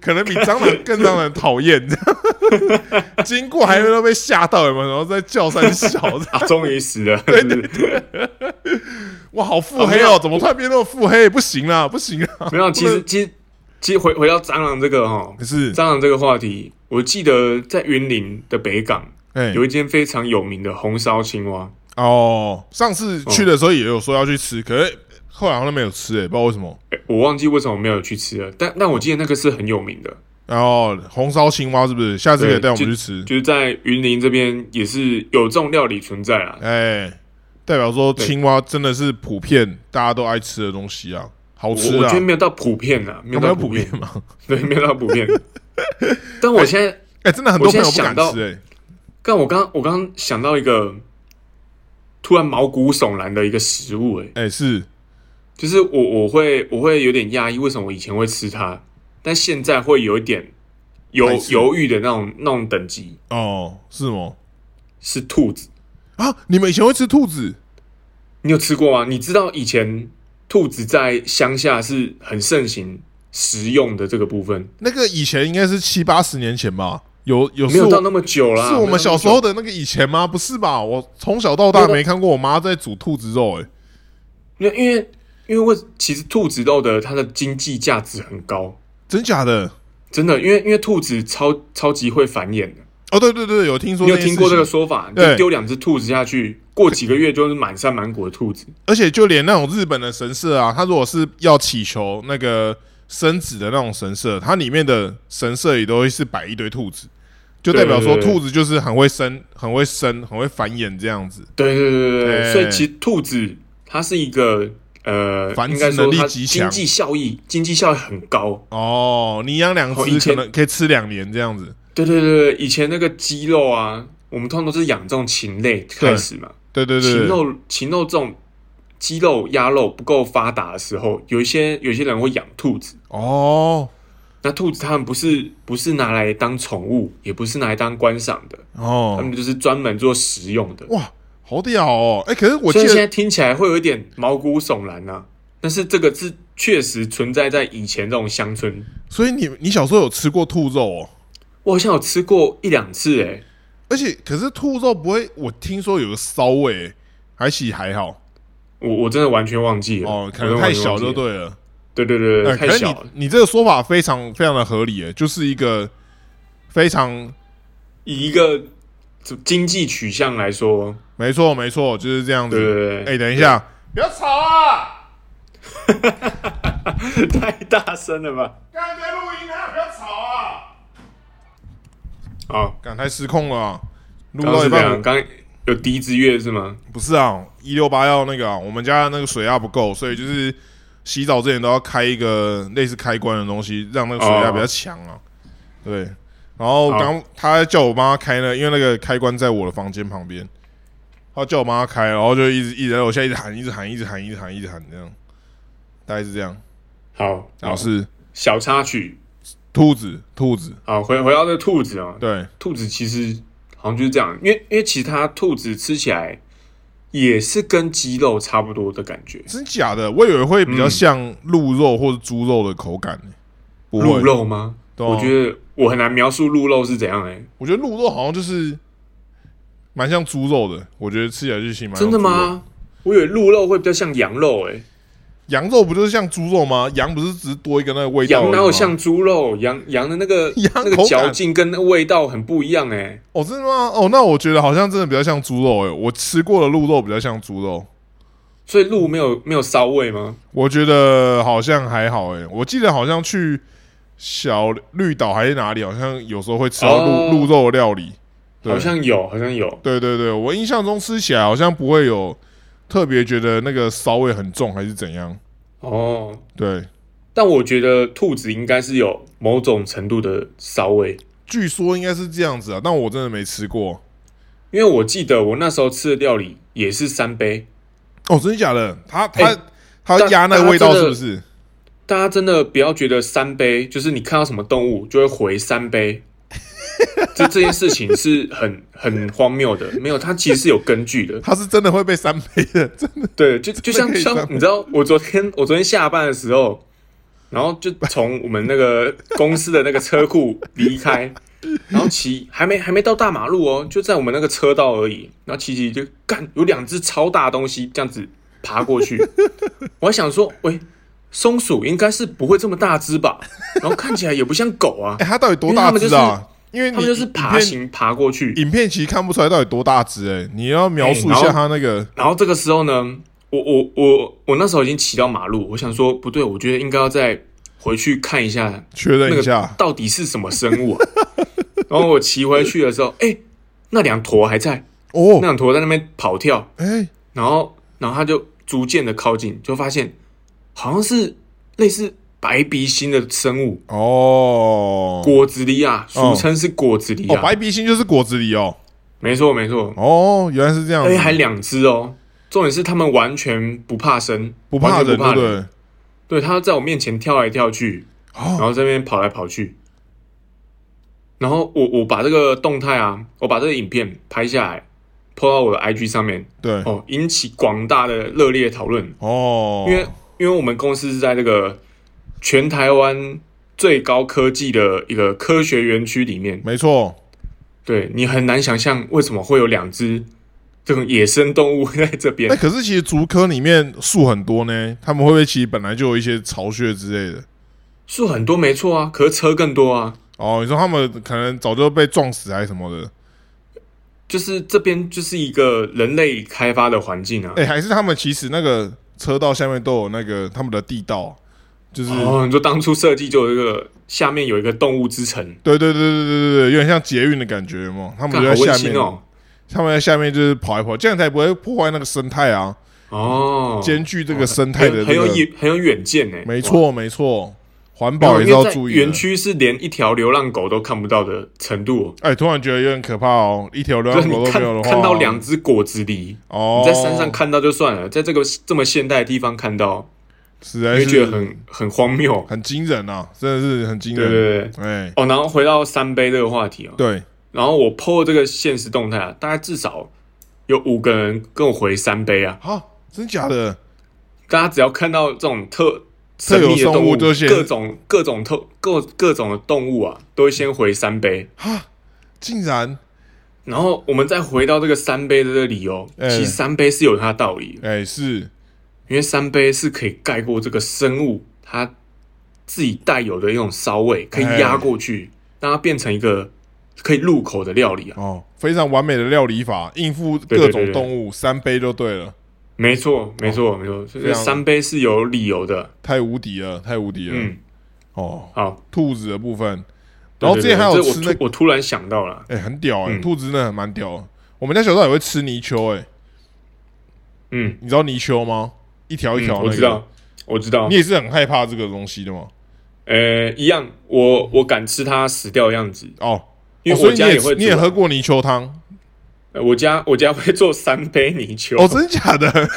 Speaker 1: 可能比蟑螂更让人讨厌。这 样经过还会都被吓到，有没有？然后在叫三小，
Speaker 2: 啊，终于死了。对对
Speaker 1: 对，哇，好腹黑
Speaker 2: 哦
Speaker 1: 哦！怎么突然变那么腹黑？不行啦，不行啦！
Speaker 2: 没有，其实其实其实回回到蟑螂这个哈，
Speaker 1: 可是，
Speaker 2: 蟑螂这个话题，我记得在云林的北港
Speaker 1: 哎
Speaker 2: 有一间非常有名的红烧青蛙。
Speaker 1: 哦，上次去的时候也有说要去吃，可是后来好像没有吃，哎，不知道为什么。
Speaker 2: 诶我忘记为什么没有去吃了，但但我记得那个是很有名的，
Speaker 1: 然后红烧青蛙是不是？下次可以带我们去吃。
Speaker 2: 就是在云林这边也是有这种料理存在啊。
Speaker 1: 哎，代表说青蛙真的是普遍大家都爱吃的东西啊，好
Speaker 2: 我
Speaker 1: 吃啊
Speaker 2: 我觉得。没有到普遍啊，没有到普遍，
Speaker 1: 吗？
Speaker 2: 对，没有到普遍。但我现在，
Speaker 1: 哎，真的很多
Speaker 2: 我现
Speaker 1: 朋友不敢
Speaker 2: 在想到
Speaker 1: 吃，哎，
Speaker 2: 但我刚我刚刚想到一个突然毛骨悚然的一个食物、哎，
Speaker 1: 哎是，
Speaker 2: 就是我我会我会有点压抑，为什么我以前会吃它，但现在会有一点犹犹豫的那种那种等级，
Speaker 1: 哦，是吗？
Speaker 2: 是兔子。
Speaker 1: 啊，你们以前会吃兔子？
Speaker 2: 你有吃过吗？你知道以前兔子在乡下是很盛行食用的这个部分，
Speaker 1: 那个以前应该是七八十年前吧？有有
Speaker 2: 没有到那么久啦。
Speaker 1: 是我们小时候
Speaker 2: 的，
Speaker 1: 那个以前吗？不是吧？我从小到大
Speaker 2: 没
Speaker 1: 看过我妈在煮兔子肉，哎，
Speaker 2: 因为因为因为为其实兔子肉的它的经济价值很高，
Speaker 1: 真假的？
Speaker 2: 真的，因为因为兔子超超级会繁衍的。
Speaker 1: 哦，对对对，有听说
Speaker 2: 你有听过这个？说法？
Speaker 1: 对
Speaker 2: 就丢两只兔子下去，过几个月就是满山满谷的兔子。
Speaker 1: 而且就连那种日本的神社啊，它如果是要祈求那个生子的那种神社，它里面的神社也都会是摆一堆兔子，就代表说兔子就是很会生、很会生、很会繁衍这样子。
Speaker 2: 对对对对对，
Speaker 1: 哎
Speaker 2: 所以其实兔子它是一个呃，
Speaker 1: 繁殖能力极强
Speaker 2: 经济效益经济效益很高。
Speaker 1: 哦，你养两只可能可以吃两年这样子。
Speaker 2: 对对对对，以前那个鸡肉啊，我们通常都是养这种禽类开始嘛。
Speaker 1: 对对对对，
Speaker 2: 禽肉禽肉这种鸡肉、鸭肉不够发达的时候，有一些有些人会养兔子。
Speaker 1: 哦
Speaker 2: 那兔子他们不是不是拿来当宠物，也不是拿来当观赏的，
Speaker 1: 哦，他，
Speaker 2: 们就是专门做食用的。
Speaker 1: 哇，好屌哦！哎，可是我记
Speaker 2: 虽然现在听起来会有一点毛骨悚然呐、但是这个是确实存在在以前这种乡村。
Speaker 1: 所以你你小时候有吃过兔肉哦？
Speaker 2: 我好像有吃过一两次、欸，
Speaker 1: 而且可是兔肉不会，我听说有个骚味，还其实还好
Speaker 2: 我我真的完全忘记了。
Speaker 1: 哦，可能太小。就对了。
Speaker 2: 对对对太小了。
Speaker 1: 你你这个说法非常非常的合理，哎，就是一个非常
Speaker 2: 以一个经济取向来说，
Speaker 1: 没错没错，就是这样子。
Speaker 2: 对对对，
Speaker 1: 哎，等一下，不要吵啊！
Speaker 2: 太大声了吧？
Speaker 1: 刚才在录音啊，不要吵啊！
Speaker 2: 好，
Speaker 1: 刚太失控了啊，录到一半我
Speaker 2: 刚刚有笛子乐是吗？
Speaker 1: 不是啊，一六八要那个啊，我们家那个水压不够，所以就是洗澡之前都要开一个类似开关的东西，让那个水压比较强啊。对，然后刚他叫我帮他开呢，因为那个开关在我的房间旁边，他叫我帮他开，然后就一直一直在楼下一直喊，一直喊，一直喊，一直喊，一直喊，这样，大概是这样。
Speaker 2: 好，
Speaker 1: 然后是
Speaker 2: 小插曲。
Speaker 1: 兔子，兔子，
Speaker 2: 好，回回到这个兔子啊，
Speaker 1: 对，
Speaker 2: 兔子其实好像就是这样，因为因为其他兔子吃起来也是跟鸡肉差不多的感觉。
Speaker 1: 真假的？我以为会比较
Speaker 2: 嗯
Speaker 1: 像鹿肉或者猪肉的口感呢、
Speaker 2: 鹿，肉吗？我觉得我很难描述鹿肉是怎样哎、
Speaker 1: 我觉得鹿肉好像就是蛮像猪肉的，我觉得吃起来就其实蛮
Speaker 2: 真的？吗？我以为鹿肉会比较像羊肉哎、
Speaker 1: 羊肉不就是像猪肉吗？羊不是只是多一个那个味道吗？
Speaker 2: 羊哪有像猪肉？羊羊的那个
Speaker 1: 羊
Speaker 2: 那个嚼劲跟那个味道很不一样哎、
Speaker 1: 哦，真的吗？哦，那我觉得好像真的比较像猪肉诶，我吃过的鹿肉比较像猪肉，
Speaker 2: 所以鹿没有没有骚味吗？
Speaker 1: 我觉得好像还好诶。我记得好像去小绿岛还是哪里，好像有时候会吃到鹿、
Speaker 2: 哦
Speaker 1: 鹿肉料理。对
Speaker 2: 好像有，好像有。
Speaker 1: 对对对，我印象中吃起来好像不会有特别觉得那个骚味很重，还是怎样？
Speaker 2: 哦，
Speaker 1: 对，
Speaker 2: 但我觉得兔子应该是有某种程度的骚味，
Speaker 1: 据说应该是这样子啊，但我真的没吃过。
Speaker 2: 因为我记得我那时候吃的料理也是三杯。
Speaker 1: 哦，真的假的？他他、
Speaker 2: 哎
Speaker 1: 他压那个味道是不是？
Speaker 2: 大家真的不要觉得三杯就是你看到什么动物就会回三杯，这这件事情是很 很荒谬的。没有，它其实是有根据的。
Speaker 1: 它是真的会被三杯的，真的。
Speaker 2: 对，就就像像你知道，我昨天我昨天下班的时候，然后就从我们那个公司的那个车库离开，然后骑还没还没到大马路哦，就在我们那个车道而已，然后骑骑就干有两只超大的东西这样子爬过去，我还想说，喂，松鼠应该是不会这么大只吧？然后看起来也不像狗啊
Speaker 1: 哎、，它到底多大只啊？因为你
Speaker 2: 他们就是爬行爬过去，
Speaker 1: 影片其实看不出来到底多大只哎、你要描述一下
Speaker 2: 哎然后
Speaker 1: 它那个
Speaker 2: 然后这个时候呢，我我我我那时候已经骑到马路，我想说不对，我觉得应该要再回去看一下
Speaker 1: 确认一下，
Speaker 2: 到底是什么生物、啊。然后我骑回去的时候，哎、那两坨还在。哦，那
Speaker 1: 哦，
Speaker 2: 两坨在那边跑跳，
Speaker 1: 哎、
Speaker 2: 然后然后它就逐渐的靠近，就发现好像是类似白鼻星的生物，
Speaker 1: 哦，
Speaker 2: 果子狸啊，
Speaker 1: 哦
Speaker 2: 俗称是果子狸
Speaker 1: 哦，
Speaker 2: 啊，
Speaker 1: 白鼻星就是果子狸哦，
Speaker 2: 没错没错，
Speaker 1: 哦，原来是这样。子，
Speaker 2: 而且还两只哦。重点是他们完全不怕生，
Speaker 1: 不怕人，
Speaker 2: 不怕
Speaker 1: 对对？
Speaker 2: 对，它在我面前跳来跳去，然
Speaker 1: 哦，
Speaker 2: 后这边跑来跑去。然后我我把这个动态啊，我把这个影片拍下来，po 到我的 IG 上面，
Speaker 1: 对，
Speaker 2: 哦，引起广大的热烈讨论。
Speaker 1: 哦，
Speaker 2: 因为因为我们公司是在这个全台湾最高科技的一个科学园区里面，
Speaker 1: 没错，
Speaker 2: 对你很难想象为什么会有两只这种野生动物在这边
Speaker 1: 那。可是其实竹科里面树很多呢，他们会不会其实本来就有一些巢穴之类的？
Speaker 2: 树很多没错啊，可是车更多啊。
Speaker 1: 哦，你说他们可能早就被撞死还是什么的？
Speaker 2: 就是这边就是一个人类开发的环境啊。
Speaker 1: 哎、还是他们其实那个车道下面都有那个他们的地道，就是、
Speaker 2: 哦，你说当初设计就有一个下面有一个动物之城，
Speaker 1: 对对对对对对对，有点像捷运的感觉嘛。他们在下面，
Speaker 2: 哦。
Speaker 1: 他们在下面就是跑一跑，这样才不会破坏那个生态啊，
Speaker 2: 哦，
Speaker 1: 兼具这个生态的、
Speaker 2: 很很有很有远见呢。
Speaker 1: 没错没错，环，保也要注意的。
Speaker 2: 园。区是连一条流浪狗都看不到的程度哦，
Speaker 1: 哎、突然觉得有点可怕哦，一条流浪狗都没有的话，
Speaker 2: 看看到两只果子狸，
Speaker 1: 哦，
Speaker 2: 你在山上看到就算了，在这个这么现代的地方看到，
Speaker 1: 实在是
Speaker 2: 你会觉得很很荒谬。
Speaker 1: 很惊人啊，真的是很惊人。
Speaker 2: 对对，
Speaker 1: 哎，
Speaker 2: 哦，然后回到三杯这个话题啊，
Speaker 1: 对，
Speaker 2: 然后我 PO 这个现实动态啊，大概至少有五个人跟我回三杯啊，
Speaker 1: 啊，真假的？
Speaker 2: 大家只要看到这种特
Speaker 1: 特
Speaker 2: 秘的动物，
Speaker 1: 物
Speaker 2: 各种各种特各各种的动物啊，都会先回三杯。
Speaker 1: 哈，竟然，
Speaker 2: 然后我们再回到这个三杯的这个理由，
Speaker 1: 哎。
Speaker 2: 其实三杯是有它的道理的，
Speaker 1: 哎，是，
Speaker 2: 因为三杯是可以盖过这个生物它自己带有的一种骚味，可以
Speaker 1: 哎
Speaker 2: 压过去，让它变成一个可以入口的料理啊。
Speaker 1: 哦，非常完美的料理法，应付各种动物，三杯就对了，
Speaker 2: 没错，没错，没错，所以三杯是有理由的。
Speaker 1: 太无敌了，太无敌了。
Speaker 2: 嗯，
Speaker 1: 哦，
Speaker 2: 好，
Speaker 1: 兔子的部分，然后之前还有
Speaker 2: 我突我突然想到了，
Speaker 1: 哎，很屌哎，
Speaker 2: 嗯
Speaker 1: 兔子真的蛮屌的。我们家小时候也会吃泥鳅，哎，
Speaker 2: 嗯，
Speaker 1: 你知道泥鳅吗？一条一条那个，
Speaker 2: 嗯我知道，我知道
Speaker 1: 你，也是很害怕这个东西的吗？
Speaker 2: 呃，一样，我我敢吃它死掉的样子，
Speaker 1: 哦，
Speaker 2: 因为我家也会
Speaker 1: 你也喝过泥鳅汤
Speaker 2: 呃我家我家会做三杯泥鳅，
Speaker 1: 哦？真的假的？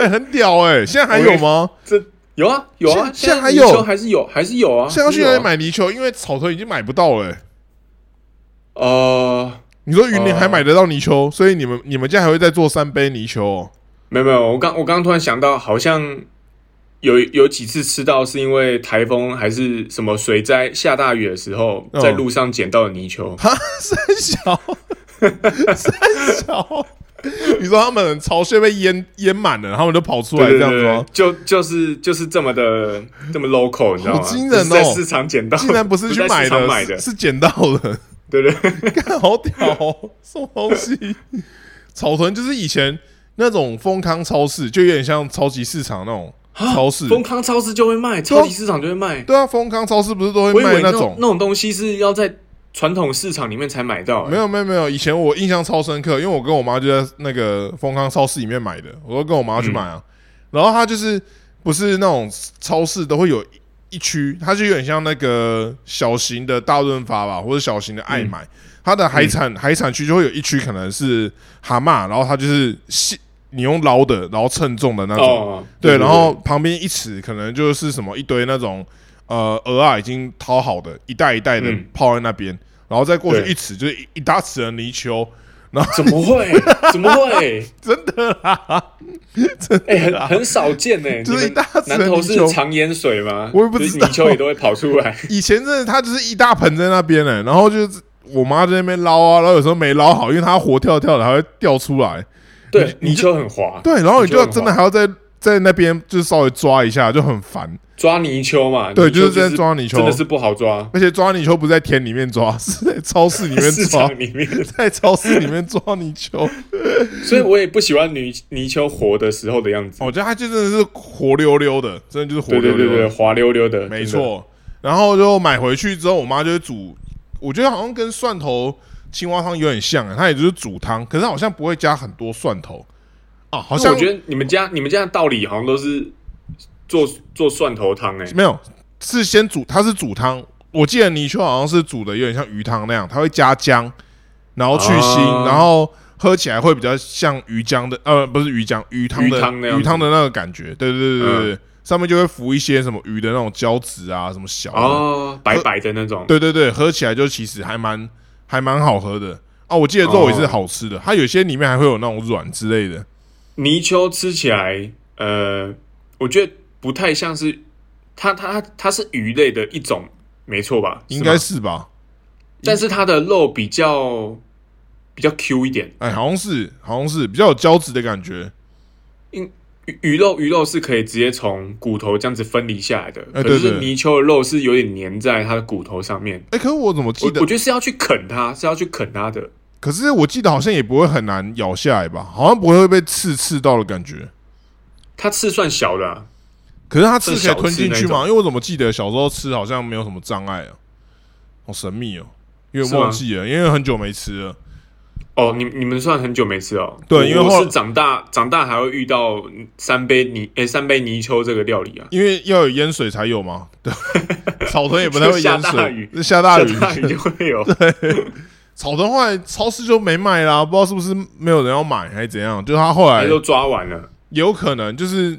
Speaker 1: 哎，很屌哎！现在还有吗？
Speaker 2: 这有啊有啊，
Speaker 1: 现现在还有
Speaker 2: 还是有还是有啊，
Speaker 1: 现在要去？买泥鳅？因为草屯已经买不到了欸。
Speaker 2: 呃，
Speaker 1: 你说云林
Speaker 2: 哦
Speaker 1: 还买得到泥鳅，所以你们你们家还会再做三杯泥鳅哦？
Speaker 2: 没有没有，我刚我刚刚突然想到，好像有有几次吃到是因为台风还是什么水灾下大雨的时候，
Speaker 1: 嗯
Speaker 2: 在路上捡到的泥鳅。
Speaker 1: 哈，三小，三小。你说他们巢穴被淹淹满了，他们就跑出来这样子吗？
Speaker 2: 就就是就是这么的这么 local，你知道吗？
Speaker 1: 好惊人哦
Speaker 2: 在市场捡到，
Speaker 1: 竟然不是去买的，是捡到的，
Speaker 2: 对对。
Speaker 1: 看好屌哦！什么东西？草屯就是以前那种丰康超市，就有点像超级市场那种超市。
Speaker 2: 丰康超市就会卖，超级市场就会卖。
Speaker 1: 对啊，丰康超市不是都会卖那种？
Speaker 2: 那种东西是要在传统市场里面才买到、
Speaker 1: 没有没有没有，以前我印象超深刻，因为我跟我妈就在那个丰康超市里面买的，我都跟我妈去买啊。然后她就是不是那种超市都会有一一区，它就有点像那个小型的大润发吧，或者小型的爱买，它的海产、海产区就会有一区可能是蛤蟆，然后它就是细你用捞的，然后称重的那种。
Speaker 2: 哦，
Speaker 1: 对，然后旁边一尺可能就是什么一堆那种呃鹅啊已经掏好的，一袋一袋的
Speaker 2: 嗯。
Speaker 1: 泡在那边，然后再过去一尺就是一一大尺的泥鳅，
Speaker 2: 怎么会？怎么会？
Speaker 1: 真的啦，
Speaker 2: 哎、很很少见呢、
Speaker 1: 就是
Speaker 2: 南
Speaker 1: 头
Speaker 2: 是常淹水吗？
Speaker 1: 我也不知道
Speaker 2: 泥鳅也都会跑出来。
Speaker 1: 以前真的它就是一大盆在那边呢，然后就是我妈在那边捞啊，然后有时候没捞好，因为它活跳跳的，还会掉出来。
Speaker 2: 对，泥鳅很滑，
Speaker 1: 对，然后你就真的还要在在那边就是稍微抓一下，就很烦。
Speaker 2: 抓泥鳅嘛，
Speaker 1: 对，就是在抓泥鳅
Speaker 2: 真的，是不好抓，
Speaker 1: 而且抓泥鳅不是在田里面抓，是在超市里面
Speaker 2: 市
Speaker 1: 抓
Speaker 2: 场，里面，
Speaker 1: 在超市里面抓泥鳅。
Speaker 2: 所以我也不喜欢泥泥鳅活的时候的样子。
Speaker 1: 我觉得它就真的是活溜溜的，真的就是活溜溜的，
Speaker 2: 滑溜溜的，
Speaker 1: 没。错。然后就买回去之后，我妈就会煮，我觉得好像跟蒜头青蛙汤有点像，它也就是煮汤，可是好像不会加很多蒜头啊，好像
Speaker 2: 我觉得你们家你们家的道理好像都是做做蒜头汤哎、
Speaker 1: 没有，是先煮，它是煮汤。我记得泥鳅好像是煮的有点像鱼汤那样，它会加姜，然后去腥，
Speaker 2: 哦
Speaker 1: 然后喝起来会比较像鱼浆的，呃，不是鱼浆，鱼汤的
Speaker 2: 鱼汤
Speaker 1: 的那个感觉。对对对对对，
Speaker 2: 嗯
Speaker 1: 上面就会浮一些什么鱼的那种胶质啊，什么小。
Speaker 2: 哦，白白的那种。
Speaker 1: 对对对，喝起来就其实还蛮还蛮好喝的啊。我记得肉也是好吃的，它有些里面还会有那种软之类的。
Speaker 2: 泥鳅吃起来，呃，我觉得不太像是它它它是鱼类的一种，没错吧？
Speaker 1: 应该，是吧？
Speaker 2: 但是它的肉比较比较 Q 一点。
Speaker 1: 哎，好像是，好像是比较有胶质的感觉。
Speaker 2: 因鱼鱼肉鱼肉是可以直接从骨头这样子分离下来的，可是泥鳅的肉是有点粘在它的骨头上面。
Speaker 1: 哎，可是我怎么记得
Speaker 2: 我我？觉得是要去啃它，是要去啃它的。
Speaker 1: 可是我记得好像也不会很难咬下来吧？好像不会被刺刺到的感觉。
Speaker 2: 它刺算小的、啊，
Speaker 1: 可是它刺可以吞进去吗？因为我怎么记得小时候吃好像没有什么障碍啊，好神秘哦，有
Speaker 2: 是吗
Speaker 1: 点忘记了，因为很久没吃了。
Speaker 2: 哦，你你们算很久没吃哦。
Speaker 1: 对因为
Speaker 2: 我我是长大长大还会遇到三杯泥诶、三杯泥鳅这个料理啊，
Speaker 1: 因为要有淹水才有嘛，对，草屯也不太会淹
Speaker 2: 下大
Speaker 1: 水
Speaker 2: 雨，
Speaker 1: 下大雨，
Speaker 2: 下大雨就会有。
Speaker 1: 草屯后来超市就没卖啦，不知道是不是没有人要买还是怎样，就他后来
Speaker 2: 都抓完了。
Speaker 1: 有可能就是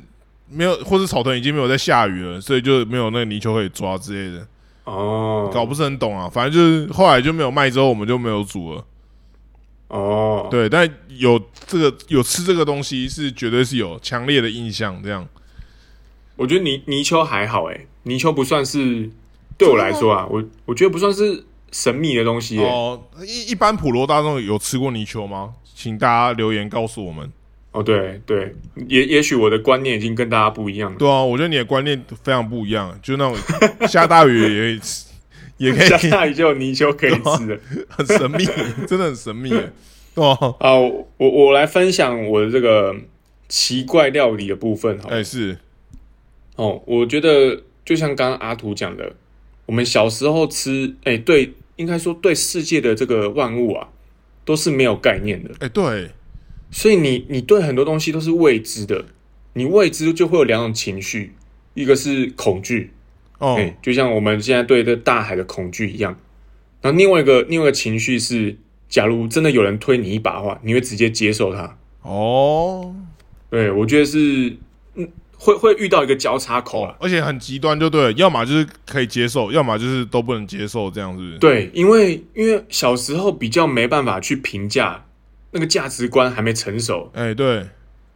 Speaker 1: 没有，或者草屯已经没有在下雨了，所以就没有那个泥鳅可以抓之类的，
Speaker 2: 哦，
Speaker 1: 搞不是很懂啊。反正就是后来就没有卖，之后我们就没有煮了。
Speaker 2: 哦，
Speaker 1: 对，但有这个有吃这个东西是绝对是有强烈的印象，这样
Speaker 2: 我觉得泥泥鳅还好诶、泥鳅不算是对我来说啊，我我觉得不算是神秘的东西、欸。
Speaker 1: 哦。一一般普罗大众有吃过泥鳅吗？请大家留言告诉我们。
Speaker 2: 哦，对对，也也许我的观念已经跟大家不一样了。
Speaker 1: 对啊，我觉得你的观念非常不一样，就那种 下大雨也可以吃，也可
Speaker 2: 下大雨就有泥鳅可以吃了。
Speaker 1: 很神秘，真的很神秘，对吧？
Speaker 2: 啊，我我我来分享我的这个奇怪料理的部分好了
Speaker 1: 哎，是
Speaker 2: 哦，我觉得就像刚刚阿图讲的，我们小时候吃，哎，对，应该说对世界的这个万物啊，都是没有概念的，
Speaker 1: 哎，对，
Speaker 2: 所以你你对很多东西都是未知的，你未知就会有两种情绪，一个是恐惧，
Speaker 1: 哦。
Speaker 2: 哎、，就像我们现在对这大海的恐惧一样，然后另外一个另外一个情绪是，假如真的有人推你一把的话，你会直接接受它。
Speaker 1: 哦，
Speaker 2: 对我觉得是，嗯，会会遇到一个交叉口啊。
Speaker 1: 而且很极端，就对了，要么就是可以接受，要么就是都不能接受，这样是不是？
Speaker 2: 对，因为因为小时候比较没办法去评价，那个价值观还没成熟，
Speaker 1: 哎，对，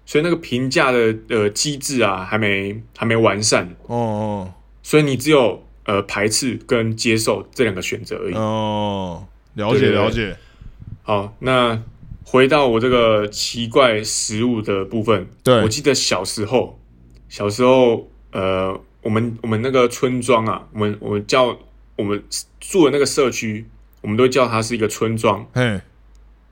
Speaker 2: 所以那个评价的呃机制啊还没还没完善，
Speaker 1: 哦哦。
Speaker 2: 所以你只有呃排斥跟接受这两个选择而已。
Speaker 1: 哦，了解了解，
Speaker 2: 好，那回到我这个奇怪食物的部分，
Speaker 1: 对。
Speaker 2: 我记得小时候，小时候呃，我们我们那个村庄啊，我们我们叫我们住的那个社区，我们都叫它是一个村庄。
Speaker 1: 嘿，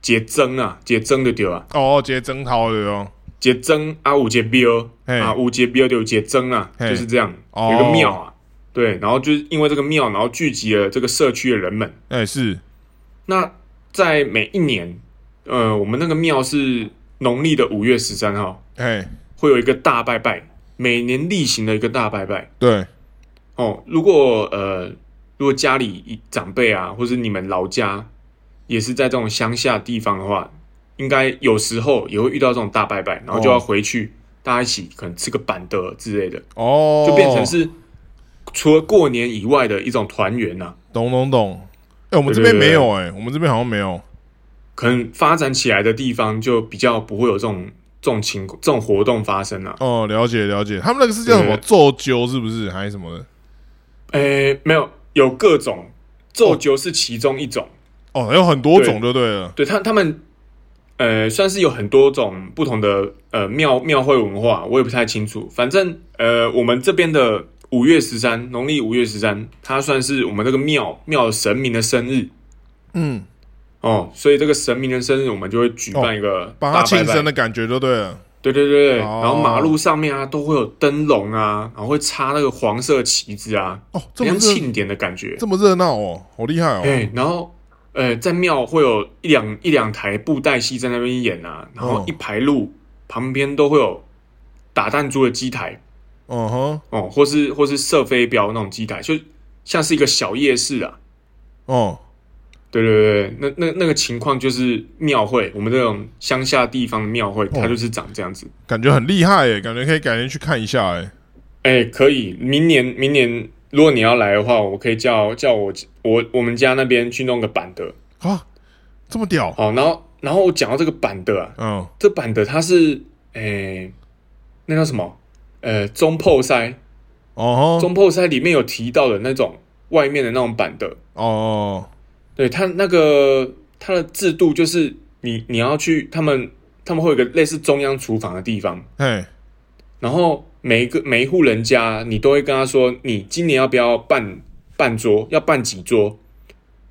Speaker 2: 结蒸啊，结蒸就对啊，
Speaker 1: 哦，直接征讨的哦，
Speaker 2: 结蒸啊，五结标
Speaker 1: 嘿。
Speaker 2: 啊，五结标就有结蒸啊，就是这样，
Speaker 1: 哦。
Speaker 2: 有一个庙啊，对，然后就是因为这个庙，然后聚集了这个社区的人们。
Speaker 1: 哎，是，
Speaker 2: 那在每一年，呃，我们那个庙是农历的五月十三号，
Speaker 1: 哎，
Speaker 2: 会有一个大拜拜，每年例行的一个大拜拜。
Speaker 1: 对，
Speaker 2: 哦，如果呃，如果家里长辈啊，或者你们老家也是在这种乡下地方的话，应该有时候也会遇到这种大拜拜，然后就要
Speaker 1: 哦
Speaker 2: 回去、大家一起可能吃个板德之类的，
Speaker 1: 哦，
Speaker 2: 就变成是除了过年以外的一种团圆呐、
Speaker 1: 懂懂懂。哎，我们这边没有，哎，我们这边好像没有。
Speaker 2: 可能发展起来的地方就比较不会有这种这种情这种活动发生啊。
Speaker 1: 哦，了解了解，他们那个是叫什么
Speaker 2: 对
Speaker 1: 奏灸是不是还是什么的？
Speaker 2: 诶，没有，有各种做灸是其中一种。
Speaker 1: 哦，有很多种就对了。
Speaker 2: 对他他们，呃，算是有很多种不同的呃庙庙会文化，我也不太清楚。反正呃，我们这边的五月十三，农历五月十三，它算是我们这个庙庙神明的生日
Speaker 1: 嗯，
Speaker 2: 哦，所以这个神明的生日，我们就会举办一个
Speaker 1: 帮他庆
Speaker 2: 大拜拜
Speaker 1: 生的感觉就对了。
Speaker 2: 对对对对，
Speaker 1: 哦
Speaker 2: 然后马路上面啊都会有灯笼啊，然后会插那个黄色旗子啊，
Speaker 1: 哦，这
Speaker 2: 很
Speaker 1: 么热，
Speaker 2: 像庆典的感觉。
Speaker 1: 这么热闹哦，好厉害哦。
Speaker 2: 哎，然后呃，在庙会有一两一两台布袋戏在那边演啊，然后
Speaker 1: 哦
Speaker 2: 一排路旁边都会有打弹珠的机台
Speaker 1: 哦哼，
Speaker 2: 哦，或是或是射飞镖那种机台，就像是一个小夜市啊。
Speaker 1: 哦，
Speaker 2: 对对对，那那那个情况就是庙会，我们这种乡下地方的庙会，它就是长这样子。
Speaker 1: 感觉很厉害耶，感觉可以改天去看一下哎。
Speaker 2: 哎，可以，明年明年如果你要来的话，我可以叫叫我我我们家那边去弄个板的。
Speaker 1: 啊，这么屌。
Speaker 2: 好，然后然后我讲到这个板的啊，
Speaker 1: 嗯，
Speaker 2: 这板的它是诶，那叫什么？呃，中破塞，
Speaker 1: 哦
Speaker 2: 中破塞里面有提到的那种外面的那种板的，
Speaker 1: 哦，
Speaker 2: 对他那个他的制度就是你你要去他们他们会有一个类似中央厨房的地方，
Speaker 1: 嘿，
Speaker 2: 然后每一个每一户人家你都会跟他说，你今年要不要办办桌，要办几桌，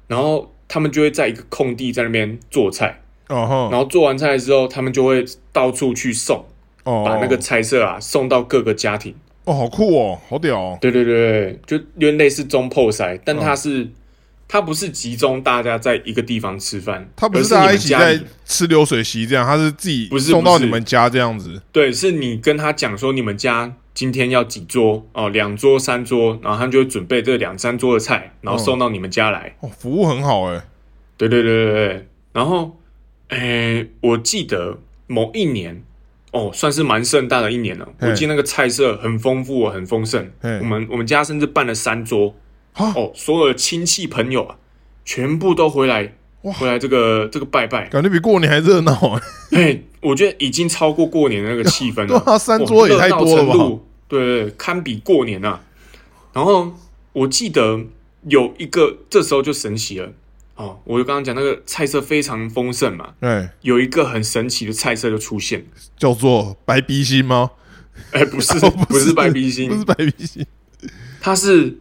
Speaker 2: 然后他们就会在一个空地在那边做菜，
Speaker 1: 哦，
Speaker 2: 然后做完菜之后，他们就会到处去送。
Speaker 1: 哦，
Speaker 2: 把那个菜色啊送到各个家庭。
Speaker 1: 哦，好酷哦，好屌哦。
Speaker 2: 对对对，就有点类似中破塞，但它是、它不是集中大家在一个地方吃饭，
Speaker 1: 他不是大家一起在
Speaker 2: 你们家
Speaker 1: 吃流水席这样，他是自己
Speaker 2: 不是
Speaker 1: 送到你们家这样子。
Speaker 2: 对，是你跟他讲说你们家今天要几桌哦，两桌三桌，然后他就会准备这两三桌的菜，然后送到你们家来。
Speaker 1: 哦，服务很好哎。
Speaker 2: 对对对对对，然后诶，我记得某一年。哦，算是蛮盛大的一年了。我记得那个菜色很丰富，很丰盛。
Speaker 1: 嘿
Speaker 2: 我们我们家甚至办了三桌，
Speaker 1: 啊，
Speaker 2: 哦，所有的亲戚朋友啊，全部都回来，
Speaker 1: 哇
Speaker 2: 回来这个这个拜拜。
Speaker 1: 感觉比过年还热闹哎。
Speaker 2: 哎，我觉得已经超过过年的那个气氛
Speaker 1: 对
Speaker 2: 了。
Speaker 1: 啊，三桌也太多了吧？
Speaker 2: 对对对，堪比过年啊。然后我记得有一个，这时候就神奇了哦。我就刚刚讲那个菜色非常丰盛嘛，
Speaker 1: 哎，
Speaker 2: 有一个很神奇的菜色就出现。
Speaker 1: 叫做白鼻心吗？
Speaker 2: 哎，不是
Speaker 1: 哦
Speaker 2: 不是白鼻心
Speaker 1: 不，是白鼻心。
Speaker 2: 它是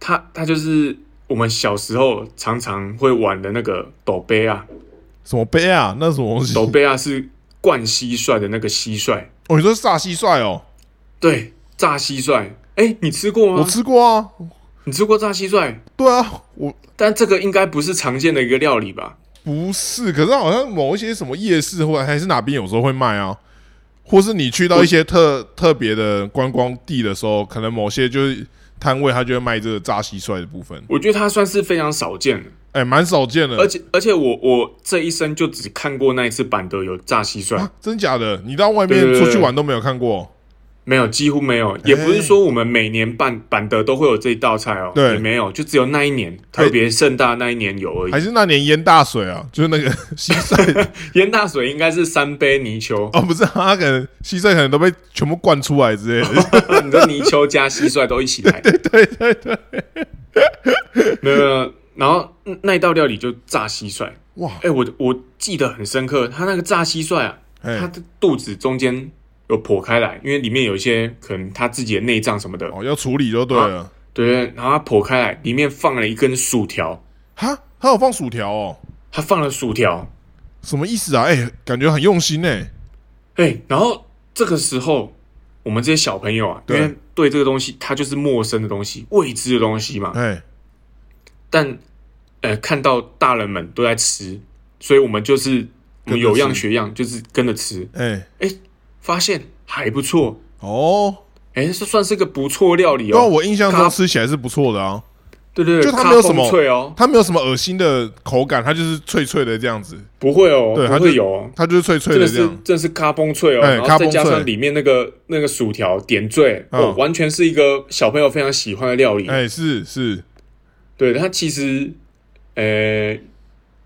Speaker 2: 它它就是我们小时候常常会玩的那个斗杯啊。
Speaker 1: 什么杯啊？那是什么东西？
Speaker 2: 斗杯啊是灌蟋蟀的那个蟋蟀，
Speaker 1: 哦，你说是炸蟋蟀哦？
Speaker 2: 对，炸蟋蟀。哎，你吃过吗我？
Speaker 1: 吃过啊。
Speaker 2: 你吃过炸蟋蟀？
Speaker 1: 对啊，我
Speaker 2: 但这个应该不是常见的一个料理吧？
Speaker 1: 不是，可是好像某一些什么夜市或者还是哪边有时候会卖啊，或是你去到一些特特别的观光地的时候，可能某些就是摊位他就会卖这个炸蟋蟀的部分，
Speaker 2: 我觉得它算是非常少见的，
Speaker 1: 哎、蛮少见的。
Speaker 2: 而且而且我我这一生就只看过那一次板德有炸蟋蟀，
Speaker 1: 啊，真假的？你到外面
Speaker 2: 对对对
Speaker 1: 出去玩都没有看过？
Speaker 2: 没有，几乎没有。也不是说我们每年办板德都会有这一道菜哦，
Speaker 1: 对
Speaker 2: 也没有，就只有那一年特别盛大那一年有而已
Speaker 1: 还。是那年淹大水啊？就是那个蟋蟀
Speaker 2: 淹大水应该是三杯泥鳅，
Speaker 1: 哦，不是、啊，他可能蟋蟀可能都被全部灌出来之类的。
Speaker 2: 你的泥鳅加蟋蟀都一起来。对对对对，没有没有。然后嗯那一道料理就炸蟋蟀，
Speaker 1: 哇，
Speaker 2: 哎、我我记得很深刻，他那个炸蟋蟀啊，它
Speaker 1: 哎，
Speaker 2: 的肚子中间有剖开来，因为里面有一些可能他自己的内脏什么的，
Speaker 1: 哦，要处理就对了。
Speaker 2: 对，然后它剖开来，里面放了一根薯条，
Speaker 1: 哈，他有放薯条哦，
Speaker 2: 他放了薯条，
Speaker 1: 什么意思啊？哎、感觉很用心哎。
Speaker 2: 哎、然后这个时候我们这些小朋友啊，因
Speaker 1: 对
Speaker 2: 为对这个东西它就是陌生的东西、未知的东西嘛，
Speaker 1: 哎，
Speaker 2: 但呃看到大人们都在吃，所以我们就是我们有样
Speaker 1: 吃
Speaker 2: 学样，就是跟着吃，
Speaker 1: 哎，
Speaker 2: 发现还不错，
Speaker 1: 哦，
Speaker 2: 哎、这算是个不错料理哦。
Speaker 1: 我印象中吃起来是不错的啊，
Speaker 2: 对对对，
Speaker 1: 就它没有什么
Speaker 2: 脆哦，
Speaker 1: 它没有什么恶心的口感，它就是脆脆的这样子，
Speaker 2: 不会哦，
Speaker 1: 对它
Speaker 2: 会有哦。
Speaker 1: 它就是脆脆
Speaker 2: 真的
Speaker 1: 这样。
Speaker 2: 真的是咖崩脆哦，
Speaker 1: 哎
Speaker 2: 然后再加上里面那个那个薯条点缀，
Speaker 1: 嗯。
Speaker 2: 哦，完全是一个小朋友非常喜欢的料理。
Speaker 1: 哎，是是，
Speaker 2: 对它其实，呃，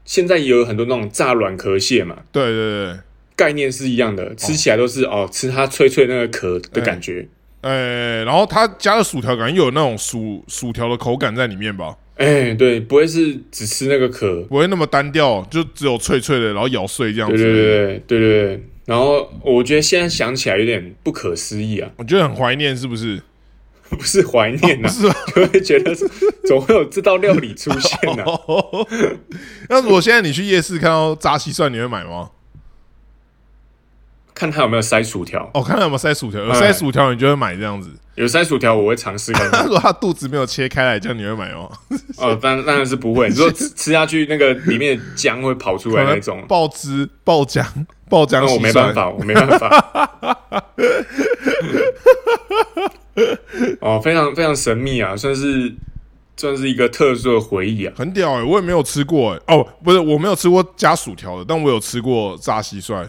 Speaker 2: 现在也有很多那种炸软壳蟹嘛，
Speaker 1: 对对对，
Speaker 2: 概念是一样的，吃起来都是哦，吃它脆脆那个壳的感觉。
Speaker 1: 哎，然后它加了薯条，感觉有那种薯薯条的口感在里面吧？
Speaker 2: 哎，对，不会是只吃那个壳，
Speaker 1: 不会那么单调，就只有脆脆的，然后咬碎这样子。
Speaker 2: 对对对对对对。然后我觉得现在想起来有点不可思议啊，
Speaker 1: 我觉得很怀念，是不是？
Speaker 2: 不是怀念呐，
Speaker 1: 是吧？
Speaker 2: 就会觉得总会有这道料理出现呢。
Speaker 1: 那如果现在你去夜市看到炸蟋蟀，你会买吗？
Speaker 2: 看他有没有塞薯条。
Speaker 1: 哦，看他有没有塞薯条，有塞薯条你就会买这样子。
Speaker 2: 有塞薯条我会尝试看看。
Speaker 1: 如果他肚子没有切开来，这样你会买吗？
Speaker 2: 哦，当当然是不会。你说吃 吃下去那个里面的浆会跑出来那种
Speaker 1: 爆汁、爆浆、爆浆，
Speaker 2: 我没办法，我没办法。哦，非常非常神秘啊，算是算是一个特殊的回忆啊，
Speaker 1: 很屌哎！我也没有吃过哎，哦，不是，我没有吃过加薯条的，但我有吃过炸蟋蟀，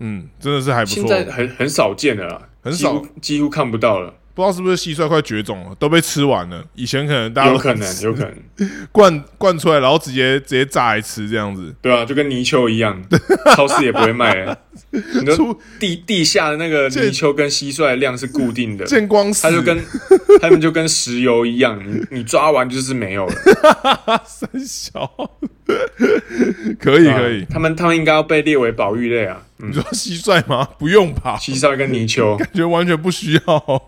Speaker 1: 嗯，真的是还不错，
Speaker 2: 现在很很少见了，
Speaker 1: 很少，
Speaker 2: 几乎看不到了。
Speaker 1: 不知道是不是蟋蟀快绝种了，都被吃完了。以前可能大家
Speaker 2: 有可能 有可能
Speaker 1: 灌灌出来，然后直接直接炸来吃这样子。
Speaker 2: 对啊，就跟泥鳅一样，超市也不会卖。你说地地下的那个泥鳅跟蟋蟀的量是固定的，
Speaker 1: 见光死，
Speaker 2: 它就跟 它们就跟石油一样，你你抓完就是没有了。
Speaker 1: 三小。可以可以，
Speaker 2: 他们他们应该要被列为保育类啊。
Speaker 1: 你说蟋蟀吗？不用吧，
Speaker 2: 蟋蟀跟泥鳅
Speaker 1: 感觉完全不需要。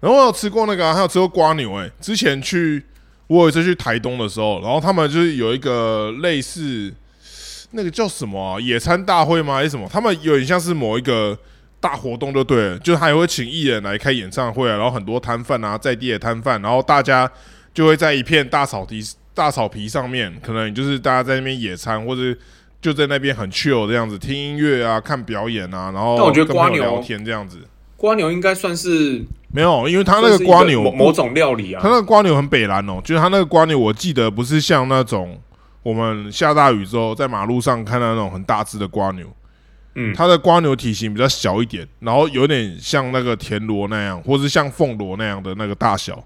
Speaker 1: 然后我有吃过那个，还有吃过瓜牛。哎，之前去我有一次去台东的时候，然后他们就是有一个类似那个叫什么野餐大会吗？还是什么？他们有点像是某一个大活动，就对了，就还会请艺人来开演唱会啊，然后很多摊贩啊，在地的摊贩，然后大家就会在一片大草地。大草皮上面，可能就是大家在那边野餐，或者就在那边很 chill 这样子，听音乐啊，看表演啊，然后
Speaker 2: 但我觉得瓜牛
Speaker 1: 聊天这样子，
Speaker 2: 瓜牛应该算是
Speaker 1: 没有，因为他那个瓜牛
Speaker 2: 某种料理啊，
Speaker 1: 他那个瓜牛很北蓝哦，就是他那个瓜牛，我记得不是像那种我们下大雨之后在马路上看到那种很大只的瓜牛，
Speaker 2: 嗯，
Speaker 1: 它的瓜牛体型比较小一点，然后有点像那个田螺那样，或是像凤螺那样的那个大小，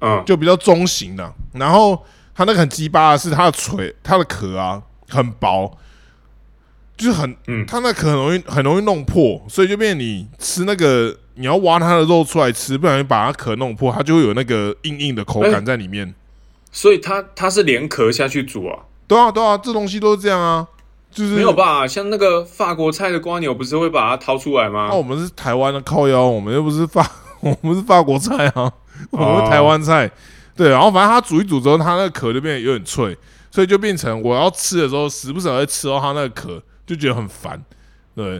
Speaker 2: 嗯，
Speaker 1: 就比较中型的，然后。它那个很鸡巴的是它的锤，它的壳啊很薄，就是很，嗯，它那壳很容易很容易弄破，所以就变你吃那个你要挖它的肉出来吃，不小心把它壳弄破，它就会有那个硬硬的口感在里面。
Speaker 2: 所以它它是连壳下去煮啊？
Speaker 1: 对啊对啊，这东西都是这样啊，就是
Speaker 2: 没有吧？像那个法国菜的瓜牛不是会把它掏出来吗？
Speaker 1: 那我们是台湾的靠腰，我们又不是法，我们是法国菜啊，我们台湾菜。对，然后反正它煮一煮之后，它那个壳就变得有点脆，所以就变成我要吃的时候，时不时会吃到它那个壳，就觉得很烦。对，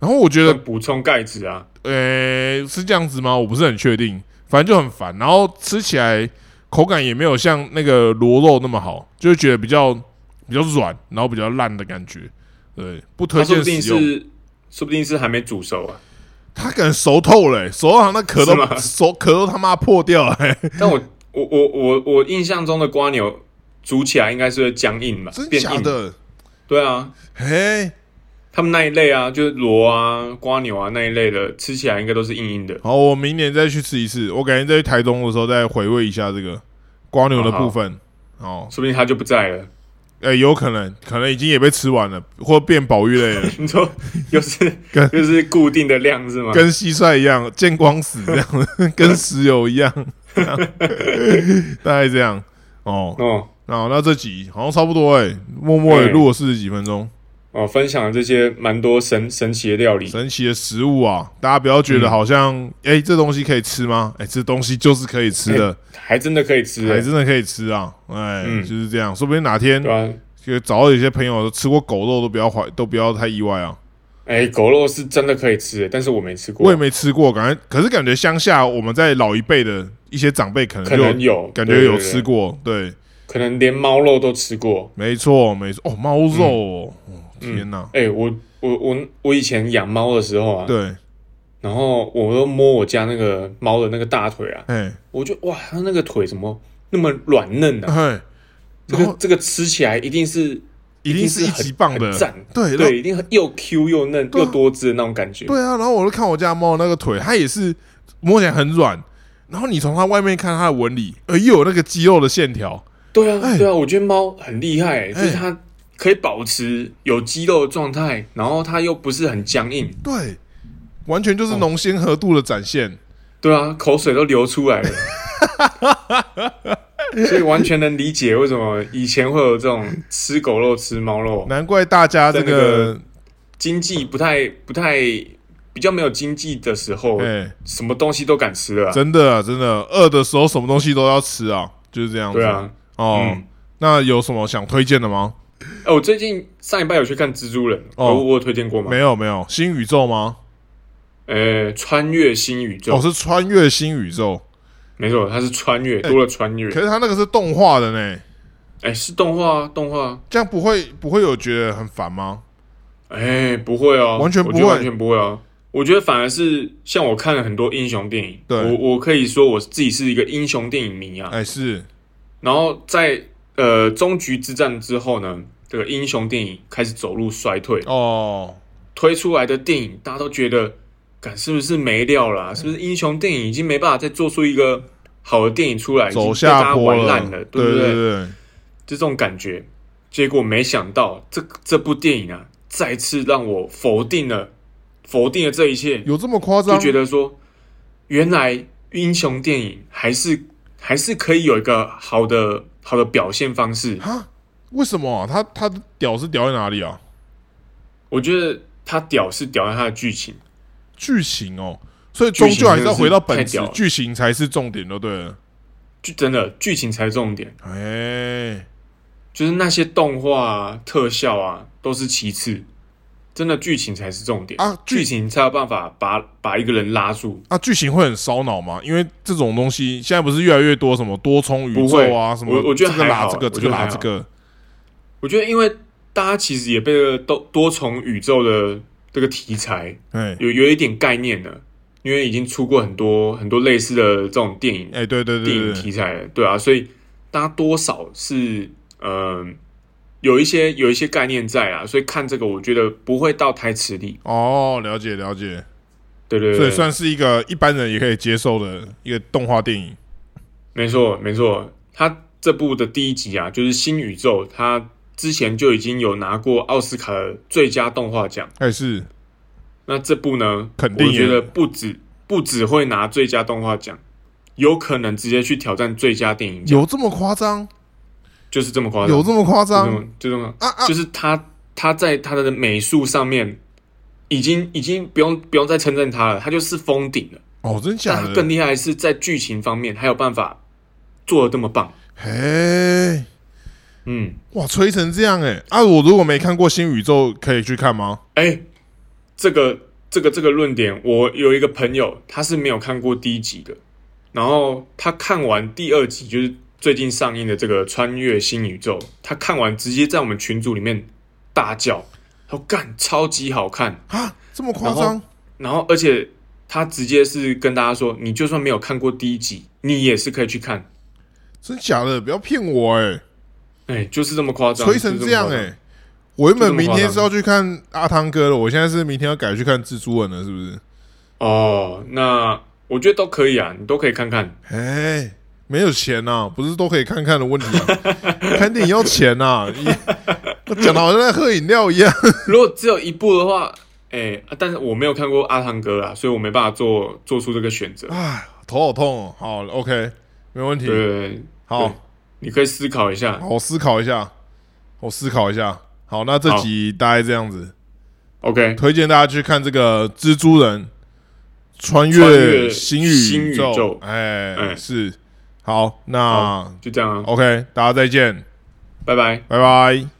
Speaker 1: 然后我觉得
Speaker 2: 补充钙质啊，
Speaker 1: 呃，是这样子吗？我不是很确定，反正就很烦。然后吃起来口感也没有像那个螺肉那么好，就会觉得比较比较软，然后比较烂的感觉。对，不推荐使用。
Speaker 2: 说不定是还没煮熟啊，
Speaker 1: 它可能熟透了，熟到那壳都熟壳都他妈破掉了。
Speaker 2: 但我。我我我我印象中的瓜牛煮起来应该是会僵硬吧？
Speaker 1: 真假的？
Speaker 2: 对啊，
Speaker 1: 嘿，
Speaker 2: 他们那一类啊，就是螺啊、瓜牛啊那一类的，吃起来应该都是硬硬的。
Speaker 1: 好，我明年再去吃一次。我感觉在台东的时候再回味一下这个瓜牛的部分。哦，
Speaker 2: 说不定它就不在了。
Speaker 1: 哎，有可能，可能已经也被吃完了，或变保育类了。
Speaker 2: 你说又是 跟又是固定的量是吗？
Speaker 1: 跟蟋蟀一样，见光死这样，跟石油一样。大概这样。哦
Speaker 2: 哦，
Speaker 1: 那那这集好像差不多哎，默默也录了四十几分钟。
Speaker 2: 哦，分享了这些蛮多神神奇的料理、
Speaker 1: 神奇的食物啊！大家不要觉得好像哎，这东西可以吃吗？哎，这东西就是可以吃的，
Speaker 2: 还真的可以吃，
Speaker 1: 还真的可以吃啊！哎，就是这样，说不定哪天就找到有些朋友吃过狗肉都不要怀，都不要太意外啊！
Speaker 2: 哎，狗肉是真的可以吃，但是我没吃过，
Speaker 1: 我也没吃过，感觉可是感觉乡下我们在老一辈的。一些长辈可能
Speaker 2: 可能有
Speaker 1: 感觉有吃过，对，
Speaker 2: 可能连猫肉都吃过，
Speaker 1: 没错没错。哦，猫肉哦，天哪！
Speaker 2: 哎，我我我我以前养猫的时候啊，
Speaker 1: 对，
Speaker 2: 然后我都摸我家那个猫的那个大腿啊，
Speaker 1: 哎，
Speaker 2: 我就哇，它那个腿怎么那么软嫩呢？
Speaker 1: 哎，
Speaker 2: 这个这个吃起来一定是
Speaker 1: 一定是一级棒的，
Speaker 2: 赞，
Speaker 1: 对
Speaker 2: 对，一定又 Q 又嫩又多汁的那种感觉。
Speaker 1: 对啊，然后我就看我家猫那个腿，它也是摸起来很软。然后你从它外面看它的纹理，呃，又有那个肌肉的线条，
Speaker 2: 对啊，
Speaker 1: 哎。
Speaker 2: 对啊，我觉得猫很厉害、就是
Speaker 1: 哎。
Speaker 2: 它可以保持有肌肉的状态，然后它又不是很僵硬，
Speaker 1: 对，完全
Speaker 2: 哦
Speaker 1: 就是浓鲜合度的展现。
Speaker 2: 对啊，口水都流出来了，所以完全能理解为什么以前会有这种吃狗肉、吃猫肉，
Speaker 1: 难怪大家这个
Speaker 2: 个，经济不太、不太、比较没有经济的时候，
Speaker 1: 哎、
Speaker 2: 什么东西都敢吃了啊、
Speaker 1: 真的啊，真的，饿的时候什么东西都要吃啊，就是这样子。
Speaker 2: 对啊，
Speaker 1: 哦，
Speaker 2: 嗯。
Speaker 1: 那有什么想推荐的吗？
Speaker 2: 哎、我最近上一拜有去看蜘蛛人，
Speaker 1: 哦。
Speaker 2: 我我有推荐过吗？
Speaker 1: 没有，没有，新宇宙吗？
Speaker 2: 呃，穿越新宇宙，
Speaker 1: 哦，是穿越新宇宙，
Speaker 2: 没错，它是穿越，多了穿越。
Speaker 1: 可是它那个是动画的呢，
Speaker 2: 哎、是动画啊，动画啊。
Speaker 1: 这样不会不会有觉得很烦吗？
Speaker 2: 哎、不会哦，
Speaker 1: 完全不会
Speaker 2: 我觉得完全不会哦。我觉得反而是像我看了很多英雄电影，
Speaker 1: 对
Speaker 2: 我我可以说我自己是一个英雄电影迷啊。
Speaker 1: 哎、是，
Speaker 2: 然后在呃终局之战之后呢，这个英雄电影开始走入衰退，
Speaker 1: 哦，
Speaker 2: 推出来的电影大家都觉得，感是不是没料了啊、是不是英雄电影已经没办法再做出一个好的电影出来，
Speaker 1: 走下坡
Speaker 2: 玩烂了，
Speaker 1: 对
Speaker 2: 不对？就这种感觉。结果没想到，这这部电影啊，再次让我否定了否定了这一切，
Speaker 1: 有这么夸张
Speaker 2: 就
Speaker 1: 张？
Speaker 2: 觉得说，原来英雄电影还是还是可以有一个好的好的表现方式。
Speaker 1: 啊？为什么啊？他他屌是屌在哪里啊？
Speaker 2: 我觉得他屌是屌在他的剧情，
Speaker 1: 剧情哦，所以终究还是要回到本质
Speaker 2: 剧情
Speaker 1: 才是重点，就对。了。
Speaker 2: 剧真的剧情才是重点，
Speaker 1: 哎、
Speaker 2: 就是那些动画啊、特效啊都是其次，真的剧情才是重点。
Speaker 1: 啊剧
Speaker 2: 剧情才有办法把把一个人拉住。
Speaker 1: 啊，剧情会很烧脑吗？因为这种东西现在不是越来越多什么多重宇宙啊，什么
Speaker 2: 我我觉得
Speaker 1: 拉这个，
Speaker 2: 我
Speaker 1: 这个拉这个，
Speaker 2: 我觉得，因为大家其实也被这个多多重宇宙的这个题材
Speaker 1: 哎
Speaker 2: 有有一点概念了，因为已经出过很多很多类似的这种电影
Speaker 1: 哎，对对
Speaker 2: 电影
Speaker 1: 对。对，
Speaker 2: 题材了，对啊，所以大家多少是呃有一些有一些概念在啊，所以看这个我觉得不会到太吃力，
Speaker 1: 哦，了解了解，
Speaker 2: 对对对，
Speaker 1: 所以算是一个一般人也可以接受的一个动画电影。
Speaker 2: 没错没错，它这部的第一集啊，就是新宇宙，他之前就已经有拿过奥斯卡的最佳动画奖。
Speaker 1: 还是
Speaker 2: 那这部呢，
Speaker 1: 肯定
Speaker 2: 我觉得不止不只会拿最佳动画奖，有可能直接去挑战最佳电影奖，
Speaker 1: 有这么夸张？
Speaker 2: 就是这么夸张，
Speaker 1: 有这么夸张？
Speaker 2: 就这么，
Speaker 1: 啊啊！
Speaker 2: 就是他他在他的美术上面已经已经不用不用再称赞他了，他就是封顶了。
Speaker 1: 哦，真假的？
Speaker 2: 但他更厉害的是在剧情方面还有办法做的这么棒，
Speaker 1: 嘿，
Speaker 2: 嗯，
Speaker 1: 哇，吹成这样哎！啊，我如果没看过新宇宙，可以去看吗？
Speaker 2: 哎、这个这个这个论点，我有一个朋友，他是没有看过第一集的，然后他看完第二集，就是最近上映的这个《穿越新宇宙》，他看完直接在我们群组里面大叫，他说干超级好看，
Speaker 1: 啊，这么夸张？
Speaker 2: 然后而且他直接是跟大家说，你就算没有看过第一集，你也是可以去看，
Speaker 1: 真假的？不要骗我哎！
Speaker 2: 哎、就是这么夸张，
Speaker 1: 吹成这样哎！我原本明天是要去看阿汤哥了，我现在是明天要改去看蜘蛛人了，是不是？
Speaker 2: 哦，那我觉得都可以啊，你都可以看看。
Speaker 1: 哎，没有钱呐、不是都可以看看的问题啊。看电影要钱呐、你讲的好像在喝饮料一样。
Speaker 2: 如果只有一部的话，哎、啊但是我没有看过阿汤哥啊，所以我没办法做做出这个选择。
Speaker 1: 哎，头好痛哦。好，OK，没问题。
Speaker 2: 对，
Speaker 1: 好，
Speaker 2: 你可以思考一下。
Speaker 1: 我思考一下，我思考一下。好，那这集大概这样子
Speaker 2: ，OK，
Speaker 1: 推荐大家去看这个蜘蛛人穿
Speaker 2: 穿
Speaker 1: 越
Speaker 2: 越
Speaker 1: 新
Speaker 2: 新宇
Speaker 1: 宇宙
Speaker 2: 宙。
Speaker 1: 哎，
Speaker 2: 嗯
Speaker 1: 是。好，那
Speaker 2: 好就这样啊
Speaker 1: ，OK，大家再见，
Speaker 2: 拜拜。
Speaker 1: 拜拜。